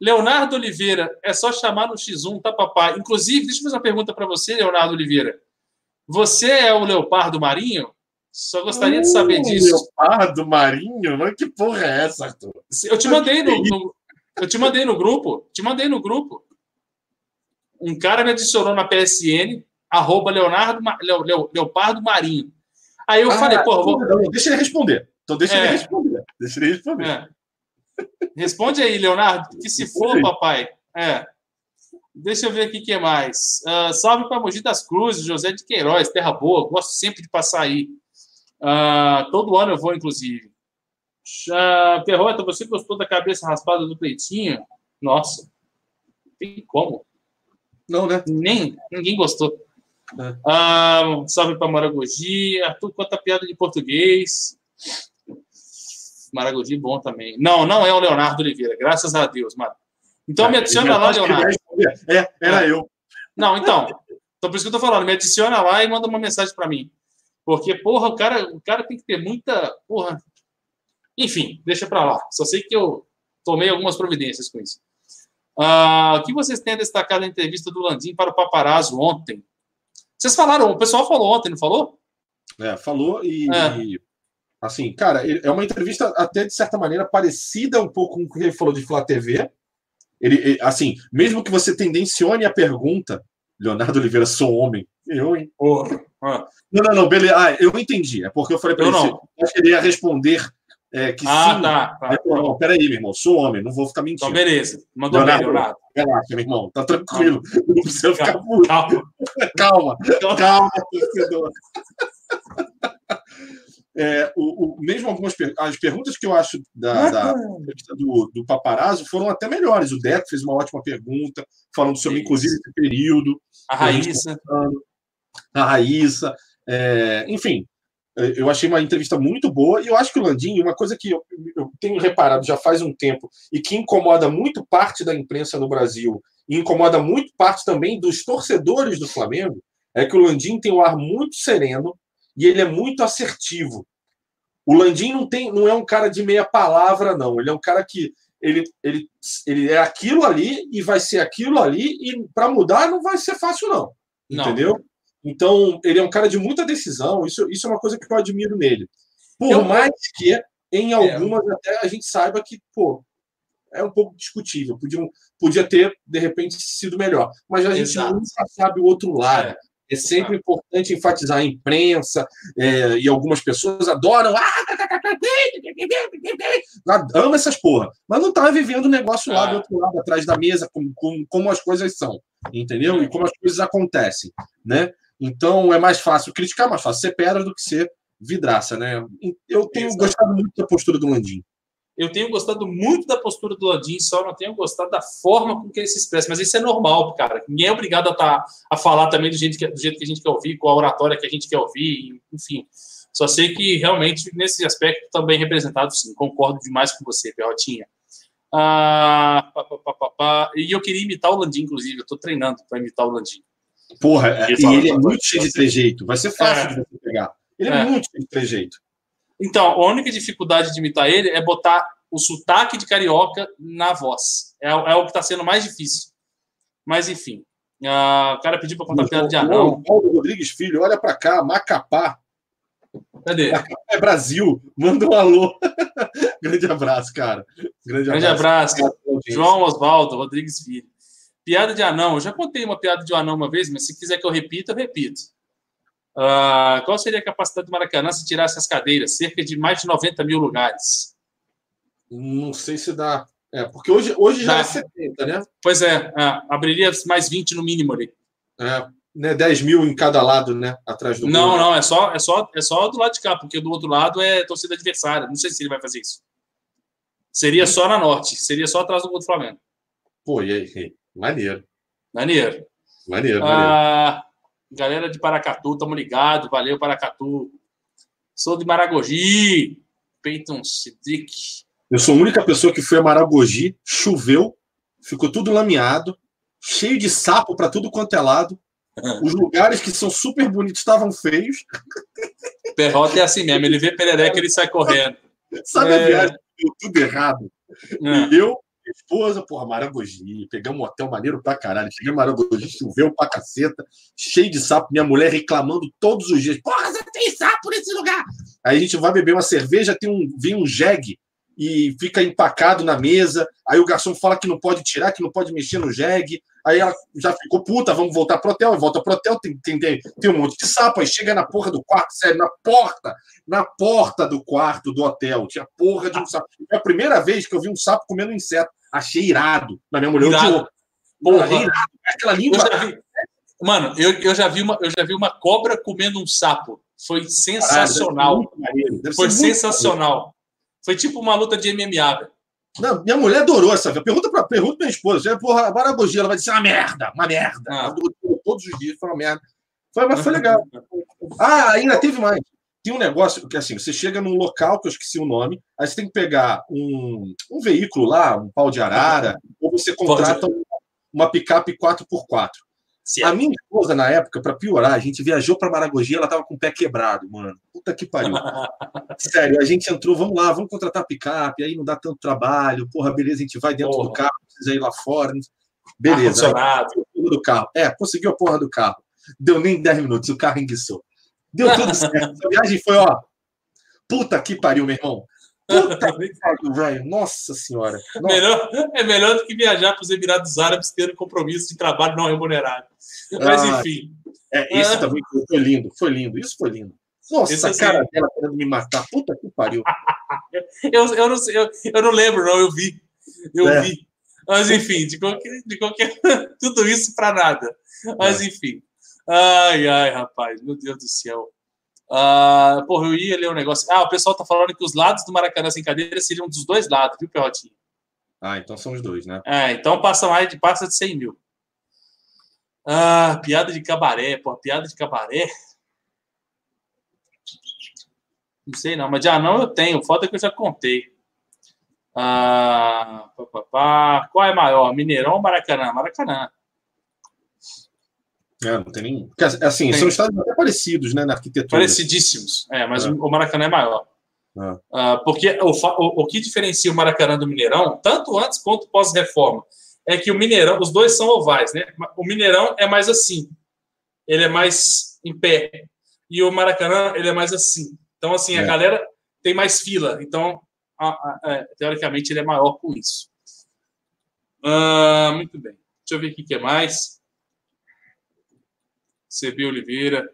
Leonardo Oliveira, é só chamar no X1, tá, papai? Inclusive, deixa eu fazer uma pergunta para você, Leonardo Oliveira. Você é o Leopardo Marinho? Só gostaria de saber disso. Leopardo Marinho? Mas que porra é essa, Arthur? Eu te mandei no, no, eu te mandei no grupo. Te mandei no grupo. Um cara me adicionou na PSN, arroba Leonardo, Leo, Leo, Leopardo Marinho. Aí eu Ah, falei, porra, vou. não, deixa ele responder. Então deixa É. ele responder. Deixa ele responder. É. Responde aí, Leonardo, que se for, papai. É. Deixa eu ver aqui o que mais. Ah, salve para Mogi das Cruzes, José de Queiroz, Terra Boa. Gosto sempre de passar aí. Ah, todo ano eu vou, inclusive. Ah, Perrota, você gostou da cabeça raspada do Pleitinho? Nossa, tem como? Não, né? Nem, ninguém gostou. É. Ah, salve para Maragogi. Arthur conta piada de português. Maragogi bom também. Não, não é o Leonardo Oliveira, graças a Deus, mano. Então me adiciona lá, ele vai Leonardo. É, era eu. Não, então. Então por isso que eu tô falando, me adiciona lá e manda uma mensagem para mim. Porque, porra, o cara, o cara tem que ter muita. Porra. Enfim, deixa para lá. Só sei que eu tomei algumas providências com isso. Ah, o que vocês têm a destacar da entrevista do Landim para o Paparazzo ontem? Vocês falaram, o pessoal falou ontem, não falou? É, falou e, É. e, assim, cara, é uma entrevista até de certa maneira parecida um pouco com o que ele falou de Flá TV. Ele, ele- assim, mesmo que você tendencione a pergunta, Leonardo Oliveira, sou homem. Eu, hein? Ah, Não, não, não, beleza. Ah, eu entendi. É porque eu falei para ele, não. eu acho que ele ia responder é, que ah, sim. tá. tá. Aí, não, peraí, meu irmão, sou homem, não vou ficar Então, mentindo. beleza. Mandou Leonardo. bem, Leonardo. Relaxa, meu irmão, tá tranquilo. Não precisa ficar puto. Calma. Calma, calma, torcedor. É, o, o, mesmo algumas per as perguntas que eu acho da, da do, do paparazzo foram até melhores. O Deco fez uma ótima pergunta, falando sobre, Isso. inclusive, esse período. A Raíssa. A Raíssa. É, enfim, eu achei uma entrevista muito boa e eu acho que o Landim, uma coisa que eu, eu, tenho reparado já faz um tempo e que incomoda muito parte da imprensa no Brasil e incomoda muito parte também dos torcedores do Flamengo, é que o Landim tem um ar muito sereno, e ele é muito assertivo. O Landim não tem, não é um cara de meia palavra, não. Ele é um cara que ele, ele, ele é aquilo ali e vai ser aquilo ali, e para mudar não vai ser fácil, não. não. Entendeu? Então, ele é um cara de muita decisão. Isso, isso é uma coisa que eu admiro nele. Por eu... mais que em é. algumas é. até a gente saiba que, pô, é um pouco discutível. Podia, podia ter, de repente, sido melhor. Mas a gente Exato. nunca sabe o outro lado. É. É sempre importante enfatizar a imprensa é, e algumas pessoas adoram. Ah, ama essas porra, mas não tá vivendo o negócio lá do outro lado, atrás da mesa, como, como, como as coisas são, entendeu? E como as coisas acontecem, né? Então é mais fácil criticar, mais fácil ser pedra do que ser vidraça, né? Eu tenho Exato. gostado muito da postura do Landim. Eu tenho gostado muito da postura do Landim, só não tenho gostado da forma com que ele se expressa. Mas isso é normal, cara. Ninguém é obrigado a, tá, a falar também do jeito, que, do jeito que a gente quer ouvir, com a oratória que a gente quer ouvir, enfim. Só sei que realmente, nesse aspecto, também representado, sim. Concordo demais com você, Perrotinha. Ah, pá, pá, pá, E eu queria imitar o Landim, inclusive. Eu estou treinando para imitar o Landim. Porra, e ele é muito cheio de trejeito. Vai ser fácil é. de você pegar. Ele é, é muito cheio de trejeito. Então, a única dificuldade de imitar ele é botar o sotaque de carioca na voz. É, é o que está sendo mais difícil. Mas, enfim. Uh, o cara pediu para contar piada de anão. Paulo Rodrigues Filho, olha para cá, Macapá. Cadê? Macapá é Brasil. Manda um alô. Grande abraço, cara. Grande, Grande abraço. abraço. João Oswaldo Rodrigues Filho. Piada de anão. Eu já contei uma piada de anão uma vez, mas se quiser que eu repita, eu repito. Uh, qual seria a capacidade do Maracanã se tirasse as cadeiras? Cerca de mais de 90 mil lugares. Não sei se dá. É, porque hoje, hoje já dá. é 70, né? Pois é, é, abriria mais 20 no mínimo ali. É, né, 10 mil em cada lado, né? Atrás do Não, gol. não, é só, é, só, é só do lado de cá, porque do outro lado é torcida adversária. Não sei se ele vai fazer isso. Seria só na norte, seria só atrás do gol do Flamengo. Pô, e aí? Maneiro. Maneiro. Maneiro, maneiro. Ah, Galera de Paracatu, tamo ligado. Valeu, Paracatu. Sou de Maragogi. Peyton Cedric. Eu sou a única pessoa que foi a Maragogi, choveu, ficou tudo lameado, cheio de sapo para tudo quanto é lado. Os lugares que são super bonitos estavam feios. Perrota é assim mesmo, ele vê perereca ele sai correndo. Sabe é... a viagem? Deu tudo errado. É. E eu esposa, porra, Maragogi, pegamos um hotel maneiro pra caralho. Cheguei em Maragogi, choveu pra caceta, cheio de sapo, minha mulher reclamando todos os dias: Porra, você tem sapo nesse lugar! Aí a gente vai beber uma cerveja, tem um, vem um jegue e fica empacado na mesa. Aí o garçom fala que não pode tirar, que não pode mexer no jegue. Aí ela já ficou puta, vamos voltar pro hotel. Volta pro hotel, tem, tem, tem, tem um monte de sapo. Aí chega na porra do quarto, sério, na porta, na porta do quarto do hotel. Tinha porra de um sapo. É a primeira vez que eu vi um sapo comendo inseto. Achei irado. Na minha mulher, irado. Porra, irado. Aquela língua. Eu Mano, eu, eu, já vi uma, eu já vi uma cobra comendo um sapo. Foi sensacional. Caralho, Foi sensacional. Foi tipo uma luta de MMA, velho. Não, minha mulher adorou essa. Pergunta para pergunta minha esposa. Porra, Baragogi, ela vai dizer uma merda, uma merda. Ah. Todos os dias foi uma merda. Foi, mas foi legal. Ah, ainda teve mais. Tem um negócio que assim, você chega num local que eu esqueci o nome, aí você tem que pegar um, um veículo lá, um pau de arara, ou você contrata uma picape 4x4. A minha esposa, na época, para piorar, a gente viajou para Maragogi, ela tava com o pé quebrado, mano. Puta que pariu. Sério, a gente entrou, vamos lá, vamos contratar picape, aí não dá tanto trabalho. Porra, beleza, a gente vai dentro porra. do carro, precisa ir lá fora. Beleza. Aí, do carro. É, conseguiu a porra do carro. Deu nem 10 minutos, o carro enguiçou. Deu tudo certo. A viagem foi, ó. Puta que pariu, meu irmão. Puta que pariu, velho. Nossa senhora. Nossa. Melhor, é melhor do que viajar para os Emirados Árabes tendo compromisso de trabalho não remunerado. Mas, ah, enfim. É, esse ah. também foi lindo, foi lindo. Isso foi lindo. Nossa, esse, a cara assim... dela querendo me matar. Puta que pariu. eu, eu, não, eu, eu não lembro, não. Eu vi. Eu é. vi. Mas, enfim, de qualquer. De qualquer tudo isso para nada. Mas, é. enfim. Ai, ai, rapaz, meu Deus do céu. Uh, porra, eu ia ler um negócio. Ah, o pessoal tá falando que os lados do Maracanã sem cadeira seriam dos dois lados, viu, Perrotinho? Ah, então são os dois, né? É, então passa mais de, passa de 100 mil. Ah, piada de cabaré, pô, piada de cabaré. Não sei não, mas já não eu tenho. Foda que eu já contei. Ah, pá, pá, pá. Qual é maior, Mineirão ou Maracanã? Maracanã. É, não tem nem. Assim, tem. são estados até parecidos, né, na arquitetura. Parecidíssimos, é, mas é. o Maracanã é maior. É. Uh, porque o, o, o, que diferencia o Maracanã do Mineirão, tanto antes quanto pós-reforma, é que o Mineirão, os dois são ovais, né? O Mineirão é mais assim, ele é mais em pé, e o Maracanã, ele é mais assim. Então, assim, a é. galera tem mais fila, então, a, a, a, é, teoricamente, ele é maior com isso. Uh, muito bem. Deixa eu ver o que é mais. CB Oliveira.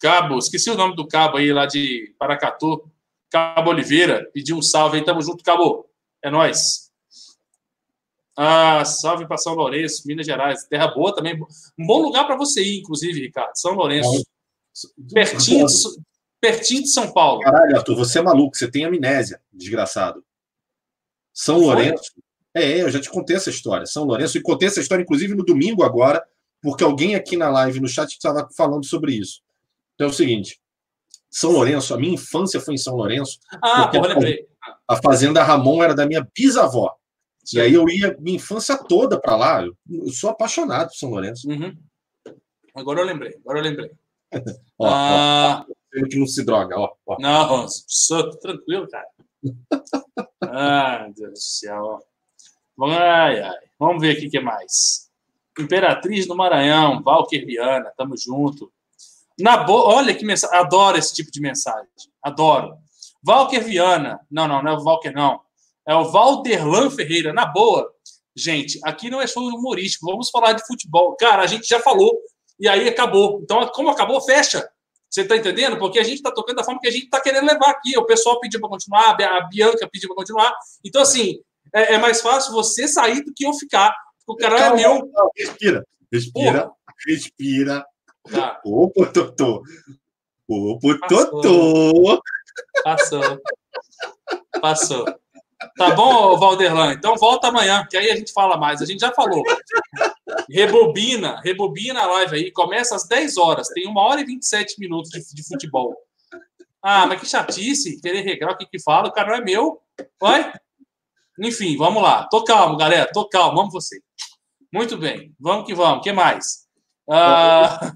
Cabo, esqueci o nome do cabo aí lá de Paracatu. Cabo Oliveira, pediu um salve aí, tamo junto, Cabo. É nós. Ah, salve para São Lourenço, Minas Gerais. Terra boa também. Um bom lugar para você ir, inclusive, Ricardo. São Lourenço. Pertinho, de, pertinho de São Paulo. Caralho, Arthur, você é maluco, você tem amnésia, desgraçado. São Lourenço. É, eu já te contei essa história. São Lourenço, e contei essa história, inclusive, no domingo agora, porque alguém aqui na live, no chat, estava falando sobre isso. Então é o seguinte: São Lourenço, a minha infância foi em São Lourenço. Ah, porra, lembrei. A fazenda Ramon era da minha bisavó. Sim. E aí eu ia minha infância toda para lá. Eu, sou apaixonado por São Lourenço. Uhum. Agora eu lembrei, agora eu lembrei. ó, ah... ó, que não se droga, ó. ó. Não, sou tranquilo, cara. ai, Deus do céu. Ai, ai. Vamos ver aqui o que mais. Imperatriz do Maranhão, Valker Viana, tamo junto. Na boa, olha que mensagem, adoro esse tipo de mensagem, adoro. Valker Viana, não, não, não é o Valker, não. É o Valderlan Ferreira, na boa. Gente, aqui não é show humorístico, vamos falar de futebol. Cara, a gente já falou e aí acabou. Então, como acabou, fecha. Você tá entendendo? Porque a gente tá tocando da forma que a gente tá querendo levar aqui. O pessoal pediu para continuar, a Bianca pediu para continuar. Então, assim, é, é, mais fácil você sair do que eu ficar. O cara é Calma, é meu. Respira, respira, Porra. respira. Tá. Opa, Totô. Opa, Totô. Passou. Passou. Tá bom, Valderlan? Então volta amanhã, que aí a gente fala mais. A gente já falou. Rebobina, rebobina a live aí. Começa às 10 horas. Tem uma hora e 27 minutos de, de futebol. Ah, mas que chatice. Querer regrar o que que fala. O cara não é meu. Vai. Enfim, vamos lá. Tô calmo, galera. Tô calmo. Vamos você. Muito bem, vamos que vamos. O que mais? Ah...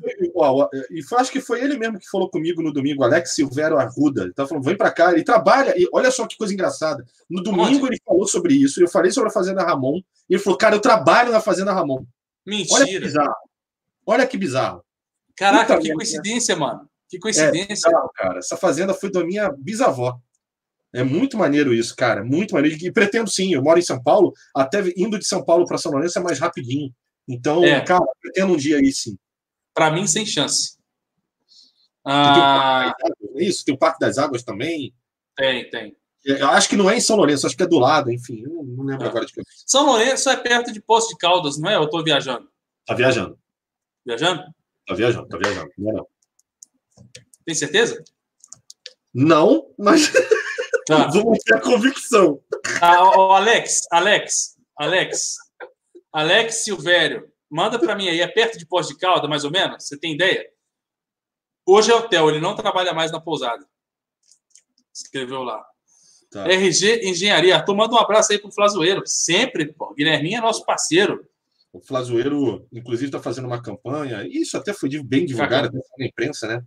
E acho que foi ele mesmo que falou comigo no domingo, Alex Silvero Arruda. Ele tá falando, vem para cá, ele trabalha. E olha só que coisa engraçada. No domingo Onde? ele falou sobre isso. Eu falei sobre a Fazenda Ramon. E ele falou, cara, eu trabalho na Fazenda Ramon. Mentira. Olha que bizarro. Olha que bizarro. Caraca, Puta que coincidência, mano. Que coincidência. É, cara. Essa fazenda foi da minha bisavó. É muito maneiro isso, cara. Muito maneiro. E pretendo sim. Eu moro em São Paulo. Até indo de São Paulo para São Lourenço é mais rapidinho. Então, é. cara, pretendo um dia aí sim. Para mim, sem chance. Ah... Tem é isso? Tem o Parque das Águas também? Tem, tem. É, eu acho que não é em São Lourenço, acho que é do lado, enfim. Não, não lembro é. agora de que. São Lourenço é perto de Poço de Caldas, não é? Eu estou viajando. Tá viajando. Viajando? Tá viajando, tá viajando. Não, é não. Tem certeza? Não, mas. Tá. Vamos ter a convicção. Ah, Alex, Alex, Alex, Alex Silvério, manda para mim aí, é perto de Pós de Calda, mais ou menos? Você tem ideia? Hoje é hotel, ele não trabalha mais na pousada. Escreveu lá. Tá. RG Engenharia. Arthur, manda um abraço aí pro Flazoeiro. Sempre, pô. Guilherminho é nosso parceiro. O Flazoeiro, inclusive, está fazendo uma campanha, isso até foi bem divulgado na imprensa, né?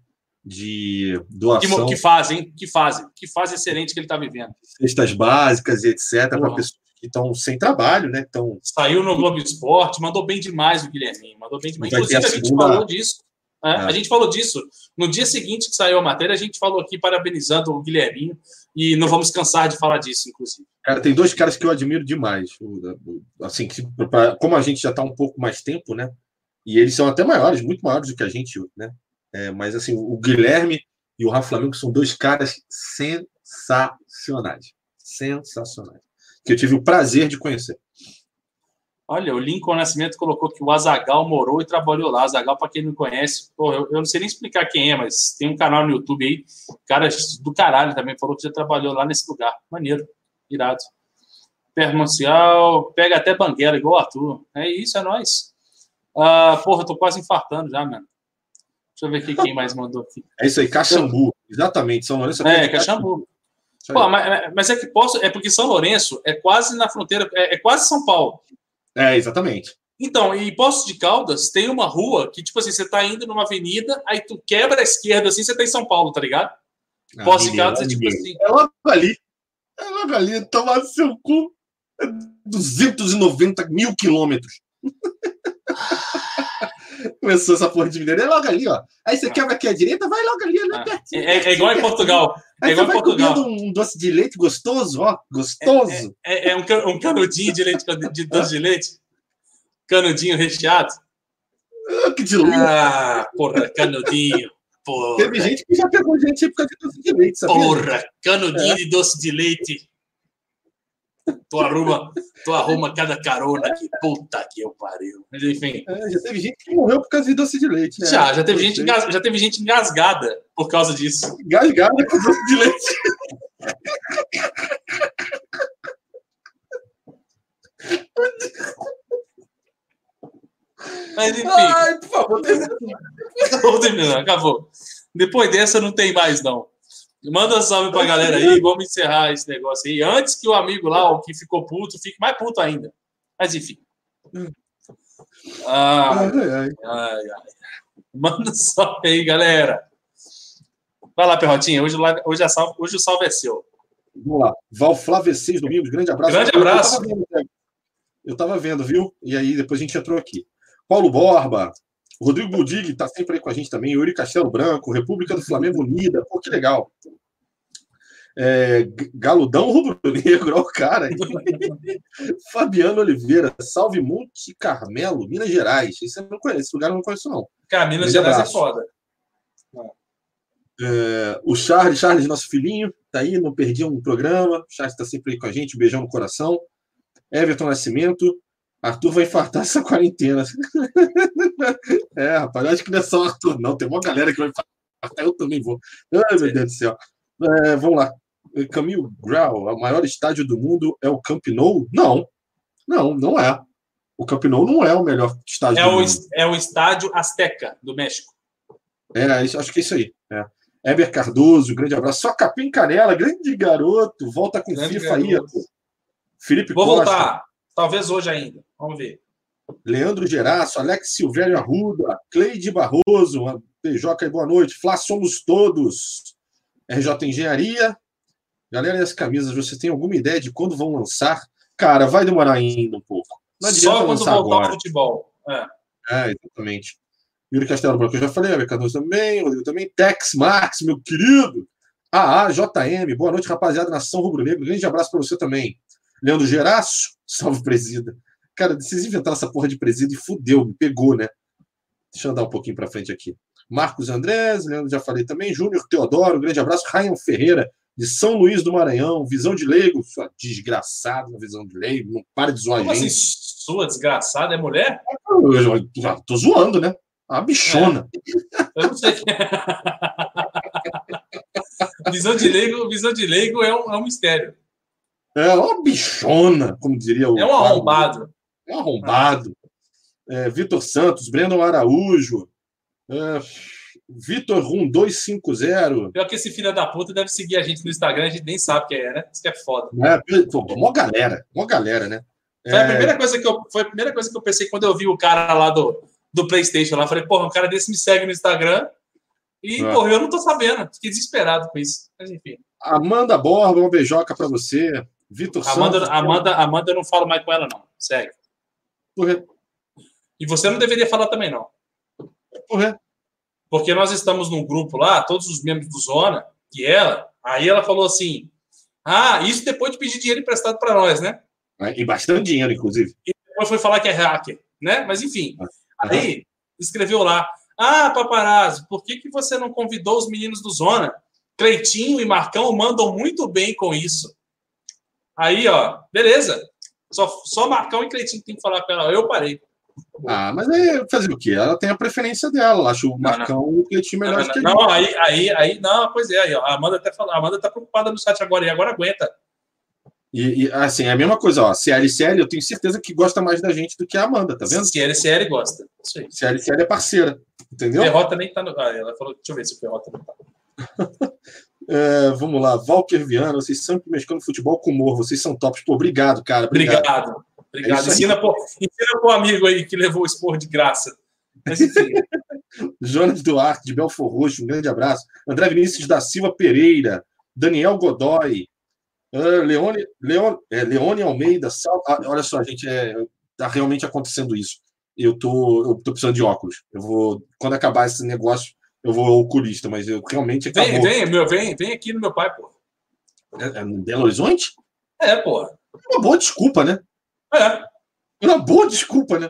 De doação. Que, que fazem, que fazem, que fase excelente que ele está vivendo. Cestas básicas e etc. para pessoas que estão sem trabalho, né? Então, Saiu no Globo Esporte, mandou bem demais o Guilherme, mandou bem demais. Inclusive, a, a gente falou disso. Né? É. A gente falou disso. No dia seguinte que saiu a matéria, a gente falou aqui parabenizando o Guilherminho e não vamos cansar de falar disso, inclusive. Cara, tem dois caras que eu admiro demais. Assim, como a gente já está um pouco mais tempo, né? E eles são até maiores, muito maiores do que a gente, né? É, mas assim, o Guilherme e o Rafa Flamengo são dois caras sensacionais. Sensacionais. Que eu tive o prazer de conhecer. Olha, o Lincoln Nascimento colocou que o Azagal morou e trabalhou lá. Azagal, para quem não conhece, eu, eu, não sei nem explicar quem é, mas tem um canal no YouTube aí, cara do caralho também falou que já trabalhou lá nesse lugar. Maneiro, irado. Permancial, pega até banguela, igual o Arthur. É isso, é nóis. Ah, porra, tô quase infartando já, mano. Deixa eu ver aqui quem mais mandou aqui. É isso aí, Caxambu. Exatamente, São Lourenço. É, Caxambu. Pô, mas, mas, é que posso, é porque São Lourenço é quase na fronteira, é, é quase São Paulo. É, exatamente. Então, em Poços de Caldas tem uma rua que, tipo assim, você tá indo numa avenida, aí tu quebra a esquerda assim, você tá em São Paulo, tá ligado? Poços de Caldas é tipo assim. É logo ali. É logo ali, tomar seu cu. 290 mil quilômetros. Começou essa porra de mineiro. É logo ali, ó. Aí você ah. quebra aqui à direita, vai logo ali, né? É, é, é, igual em Portugal. Aí é igual em Portugal. um doce de leite gostoso, ó. Gostoso. É, é, é um, um canudinho de leite de doce de leite. Canudinho recheado. Ah, que delícia. Ah, porra, canudinho. Porra. Teve gente que já pegou gente por causa de doce de leite, sabia? Porra, canudinho de doce de leite. Tu arruma, tu arruma cada carona aqui. Puta que eu pariu. Mas enfim. É, já teve gente que morreu por causa de doce de leite. Né? Já, já teve, gente, engas, já teve gente engasgada por causa disso. Engasgada com doce de leite. Mas enfim. Ai, por favor, termina. Vamos terminar, acabou. Depois dessa não tem mais, não. Manda um salve pra galera aí, vamos encerrar esse negócio aí. Antes que o amigo lá, o que ficou puto, fique mais puto ainda. Mas enfim. ai, ai. Ai, Manda um salve aí, galera. Vai lá, Perrotinha. Hoje, hoje, a salve, hoje o salve é seu. Vamos lá. Val Flávio Seis Domingos, grande abraço. Grande abraço. Eu estava vendo, viu? E aí depois a gente entrou aqui. Paulo Borba, Rodrigo Budig está sempre aí com a gente também. Yuri Castelo Branco, República do Flamengo Unida. Pô, que legal. É, Galudão Rubro-Negro, olha o cara. Fabiano Oliveira, Salve Monte Carmelo, Minas Gerais. Esse, eu não conheço, esse lugar eu não conheço, não. Cara, Minas Gerais é abraço. é foda. É, o Charles, Charles, nosso filhinho, tá aí, não perdi um programa. O Charles está sempre aí com a gente, um beijão no coração. Everton Nascimento, Arthur vai infartar essa quarentena. é, rapaz, acho que não é só o Arthur, não. Tem uma galera que vai infartar, eu também vou. Ai, meu Deus do céu. É, vamos lá. Camille Grau, o maior estádio do mundo é o Camp Nou? Não, não, não é. O Camp Nou não é o melhor estádio é do o, mundo. É o estádio Azteca, do México. É, acho que é isso aí. É. Heber Cardoso, grande abraço. Só Capim Canela, grande garoto. Volta com grande FIFA garoto. aí. Pô. Felipe Vou Costa. voltar. Talvez hoje ainda. Vamos ver. Leandro Geraço, Alex Silvério Arruda, Cleide Barroso, PJ, boa noite. Flá somos todos. RJ Engenharia. Galera, e as camisas, vocês têm alguma ideia de quando vão lançar? Cara, vai demorar ainda um pouco. Não Só quando voltar agora. ao futebol. É. é, exatamente. Yuri Castelo Branco, eu já falei, Mercador também, Rodrigo também. Tex Max, meu querido. AAJM, boa noite, rapaziada, Nação Rubro Negro. Grande abraço para você também. Leandro Geraço, salve presida. Cara, vocês inventaram essa porra de presida e fudeu, me pegou, né? Deixa eu andar um pouquinho para frente aqui. Marcos Andrés, Leandro já falei também. Júnior Teodoro, grande abraço. Ryan Ferreira, de São Luís do Maranhão. Visão de leigo, sua desgraçada visão de leigo. Não para de zoar Como a gente. Assim, sua desgraçada é mulher? Eu, eu, eu, tô zoando, né? A bichona. É. Eu não sei. visão de leigo, visão de leigo é um, é um mistério. É uma bichona, como diria o. É um arrombado. É um arrombado. É, Vitor Santos, Breno Araújo, é, Vitor Rum 250. Pior que esse filho da puta deve seguir a gente no Instagram, a gente nem sabe quem é, né? Isso que é foda. É, pô, uma galera, uma galera, né? Foi, a é. primeira coisa que eu, foi a primeira coisa que eu pensei quando eu vi o cara lá do, do PlayStation lá. Falei, porra, um cara desse me segue no Instagram. E, é. porra, eu não tô sabendo. Fiquei desesperado com isso. Mas, enfim. Amanda Borba, uma beijoca pra você. Vitor Amanda, Santos. Amanda, Amanda, eu não falo mais com ela, não. Segue. Por E você não deveria falar também, não. Por Porque nós estamos num grupo lá, todos os membros do Zona, e ela, aí ela falou assim: Ah, isso depois de pedir dinheiro emprestado para nós, né? E bastante dinheiro, inclusive. E depois foi falar que é hacker, né? Mas enfim. Uhum. Aí escreveu lá: Ah, paparazzo, por que, que você não convidou os meninos do Zona? Cleitinho e Marcão mandam muito bem com isso. Aí, ó, beleza. Só, só Marcão e Cleitinho tem que falar com ela. Eu parei. Ah, mas aí fazer o quê? Ela tem a preferência dela. Ela acha o Marcão e o Cleitinho melhor não, que não, ele. não, aí, aí, aí, não, pois é, aí, ó, a Amanda até falou, a Amanda tá preocupada no chat agora, e agora aguenta. E, e, assim, é a mesma coisa, ó. CLCL, eu tenho certeza que gosta mais da gente do que a Amanda, tá vendo? Se LCL gosta. Isso aí. CLCL é parceira, entendeu? Ferrota nem tá no. Ah, ela falou, deixa eu ver se o Ferrota não tá. É, vamos lá, Valker Viana, vocês sempre mexendo futebol com humor, vocês são tops. Pô, obrigado, cara. Obrigado. Obrigado. Obrigado. É ensina, pro, ensina pro amigo aí que levou o expor de graça. Mas. Jonas Duarte, de Belfor Roxo, um grande abraço. André Vinícius da Silva Pereira, Daniel Godoy, ah, Leone, Leone, é, Leone Almeida, Sal... ah, olha só, gente, é, tá realmente acontecendo isso. Eu tô, eu tô precisando de óculos. Eu vou, quando acabar esse negócio, eu vou ao oculista, mas eu realmente Vem, acabou. vem, meu, vem, vem aqui no meu pai, pô. É, é no Belo Horizonte? É, pô. É uma boa desculpa, né? É, É uma boa desculpa, né?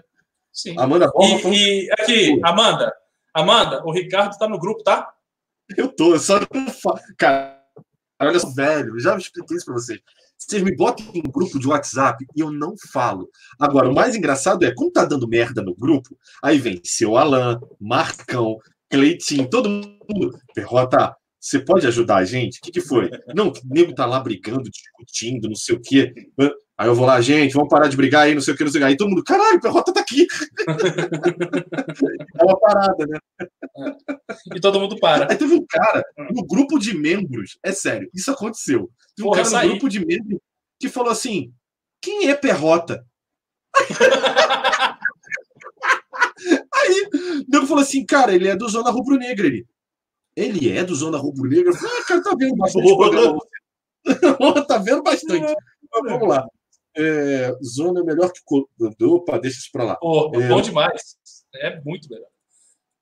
sim. Amanda Borba E, e aqui, Amanda, Amanda, o Ricardo tá no grupo, tá? eu tô, eu só não falo. Cara, olha só, velho, eu já expliquei isso pra vocês. Vocês me botam em um grupo de WhatsApp e eu não falo. Agora, o mais engraçado é, quando tá dando merda no grupo, aí vem seu Alan, Marcão, Cleitinho, todo mundo. Perrota, você pode ajudar a gente? O que, que foi? Não, o nego tá lá brigando, discutindo, não sei o quê. Aí eu vou lá, gente, vamos parar de brigar aí, não sei o que, não sei o que. Aí todo mundo, caralho, o Perrota tá aqui. É uma parada, né? E todo mundo para. Aí teve um cara no grupo de membros, é sério, isso aconteceu. Teve um Porra, cara no saí. grupo de membros que falou assim: quem é Perrota? Aí nego falou assim, cara, ele é do Zona Rubro Negra. Ele, ele é do Zona Rubro Negra? Eu falei, ah, cara, tá vendo bastante tá vendo bastante. Mas vamos lá. É, zona é melhor que. Opa, deixa isso pra lá. Pô, É. bom demais. É muito melhor.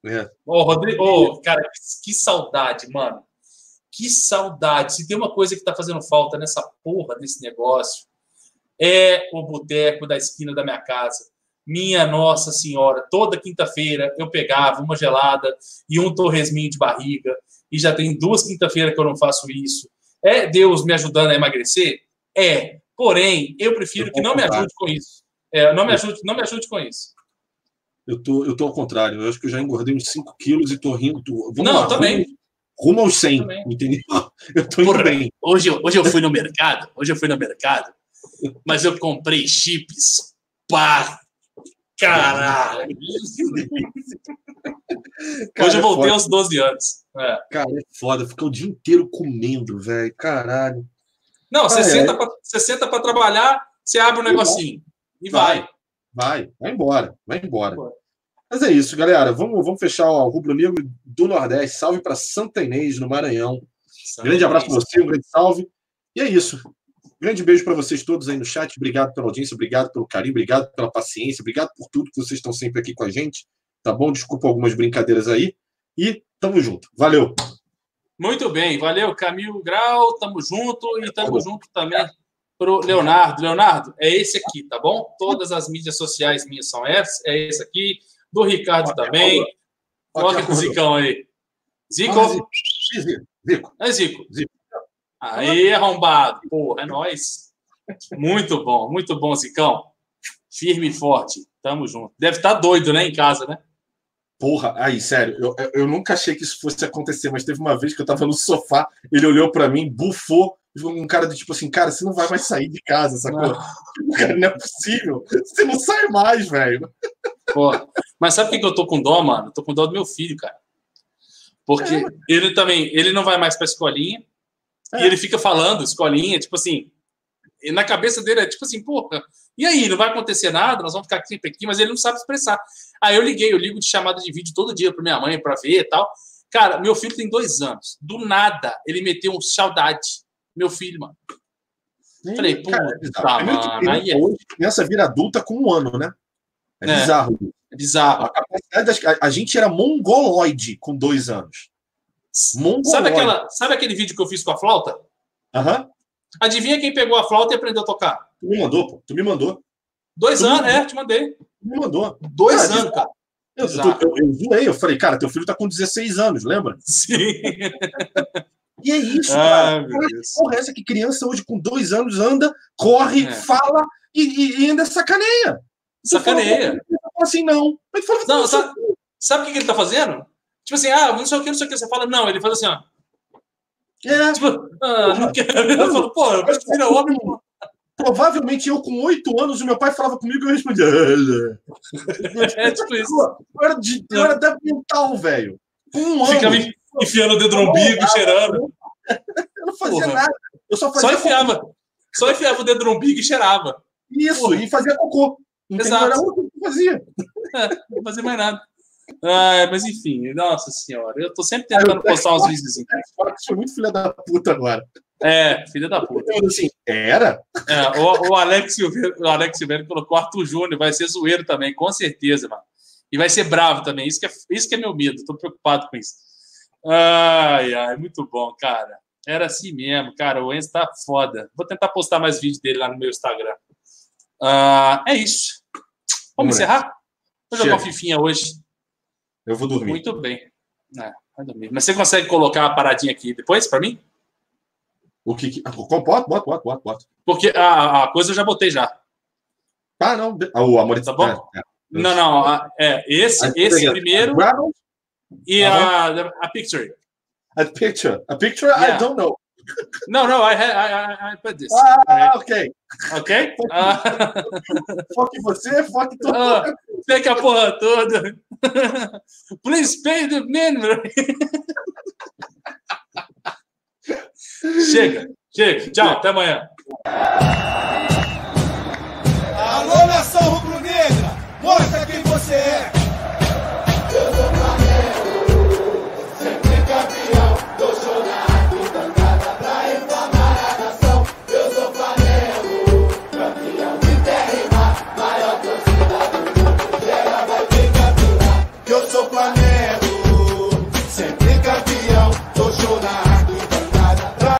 É. Ô, Rodrigo, ô, cara, que, que saudade, mano. Que saudade. Se tem uma coisa que tá fazendo falta nessa porra desse negócio, é o boteco da esquina da minha casa. Minha Nossa Senhora, toda quinta-feira eu pegava uma gelada e um torresminho de barriga, e já tem duas quinta-feiras que eu não faço isso. É Deus me ajudando a emagrecer? É. Porém, eu prefiro Eu que não me ajude com isso. É, não me ajude, não me ajude com isso. Eu tô, eu tô ao contrário. Eu acho que eu já engordei uns 5 quilos e tô rindo. Tô... Vamos Não, lá, também. Rumo, rumo aos 100, Também. entendeu? Eu tô indo Porra. bem. Hoje, eu- hoje eu fui no mercado, hoje eu fui no mercado, mas eu comprei chips para caralho. Cara, hoje eu é voltei foda. aos 12 anos. É. Cara, é foda. Fica o dia inteiro comendo, velho. Caralho. Não, você Ah, é. senta pra- você senta para trabalhar, você abre um negocinho e vai. Vai, vai embora. Vai embora. Vai. Mas é isso, galera. Vamos, vamos fechar o Rubro Negro do Nordeste. Salve para Santa Inês, no Maranhão. Grande abraço para você, um grande salve. E é isso. Grande beijo para vocês todos aí no chat. Obrigado pela audiência, obrigado pelo carinho, obrigado pela paciência, obrigado por tudo que vocês estão sempre aqui com a gente. Tá bom? Desculpa algumas brincadeiras aí. E tamo junto. Valeu. Muito bem, valeu, Camilo Grau, tamo junto e tamo junto também pro Leonardo. Leonardo, é esse aqui, tá bom? Todas as mídias sociais minhas são essas, é esse aqui, do Ricardo também. Coloca com o Zicão aí. Zico, Ah. Zico. Zico. é Zico. Zico. Aí, arrombado. Porra, é nóis. Muito bom, muito bom, Zicão. Firme e forte. Tamo junto. Deve estar doido, né, em casa, né? Porra, aí, sério, eu, eu- nunca achei que isso fosse acontecer, mas teve uma vez que eu tava no sofá, ele olhou pra mim, bufou, um cara do tipo assim, cara, você não vai mais sair de casa, sacou? Cara, não é possível. Você não sai mais, velho. Porra. Mas sabe por que que eu tô com dó, mano? Eu tô com dó do meu filho, cara. Porque ele também, ele não vai mais pra escolinha. É. E ele fica falando, escolinha, tipo assim. E na cabeça dele é tipo assim, porra, e aí, não vai acontecer nada, nós vamos ficar sempre aqui, mas ele não sabe expressar. Aí eu liguei, eu ligo de chamada de vídeo todo dia pra minha mãe pra ver e tal. Cara, meu filho tem dois anos. Do nada, ele meteu um saudade. Meu filho, mano. Falei, puta, Cara, é mano, aí é- hoje, criança vira adulta com um ano, né? É, É. bizarro. É bizarro. A, capacidade das- a- a gente era mongoloide com dois anos. Sabe, aquela, sabe aquele vídeo que eu fiz com a flauta? Aham. Adivinha quem pegou a flauta e aprendeu a tocar? Tu me mandou, pô. Tu me mandou. Dois Tu anos, é, te mandei. Tu me mandou. Dois Cara, anos, cara. Eu, eu, eu, eu zoei, eu falei, cara, teu filho tá com 16 anos, lembra? Sim. E é isso, ah, cara. Porra, essa que criança hoje com dois anos anda, corre, é. fala e, e, ainda sacaneia. Sacaneia. assim, não. Ele fala, não, sabe, sabe o que ele tá fazendo? Tipo assim, ah, não sei o que, não sei o que. Você fala, não, ele faz assim, ó. É. Tipo, ah, não quero. Eu falo, pô, mas vira homem. Provavelmente eu, com oito anos, o meu pai falava comigo e eu respondia. é tipo isso. Eu era, de, eu era da mental, velho. Um ano. Ficava enfiando o dedo no umbigo, cheirando. Eu não fazia Porra. nada. Eu só fazia. Só enfiava, cocô. só enfiava o dedo no umbigo e cheirava. Isso, Porra. e fazia cocô. Exato. Era o que fazia. É, não fazia mais nada. Ah, mas enfim, nossa senhora, eu tô sempre tentando postar uns vídeos. Você foi muito filha da puta agora. É, filha da puta. Eu, assim, era? É, o, o, Alex Silveira, o Alex Silveira colocou Arthur Júnior, vai ser zoeiro também, com certeza, mano. E vai ser bravo também, isso que é, isso que é meu medo, tô preocupado com isso. Ai, ai, muito bom, cara. Era assim mesmo, cara, o Enzo tá foda. Vou tentar postar mais vídeos dele lá no meu Instagram. Uh, é isso. Vamos, Vamos encerrar? Vou jogar uma fifinha hoje. Eu vou dormir. Muito bem. É, vai dormir. Mas você consegue colocar a paradinha aqui depois para mim? O que. que... Bota, bota, bota, bota, bota. Porque a, a coisa eu já botei já. Ah, não. Ah, o amor Tá bom? É, é. Não, não. A, é, esse, esse primeiro. E a, a picture. A picture. A picture, yeah. I don't know. No, no, I, I, I put this. Ah, ok. Ok? Uh, foque você, foque tudo. Uh, fake a porra toda. Please pay the minimum. chega, chega. Tchau, até amanhã. Alô, nação rubro-negra, mostra quem você é. Maradona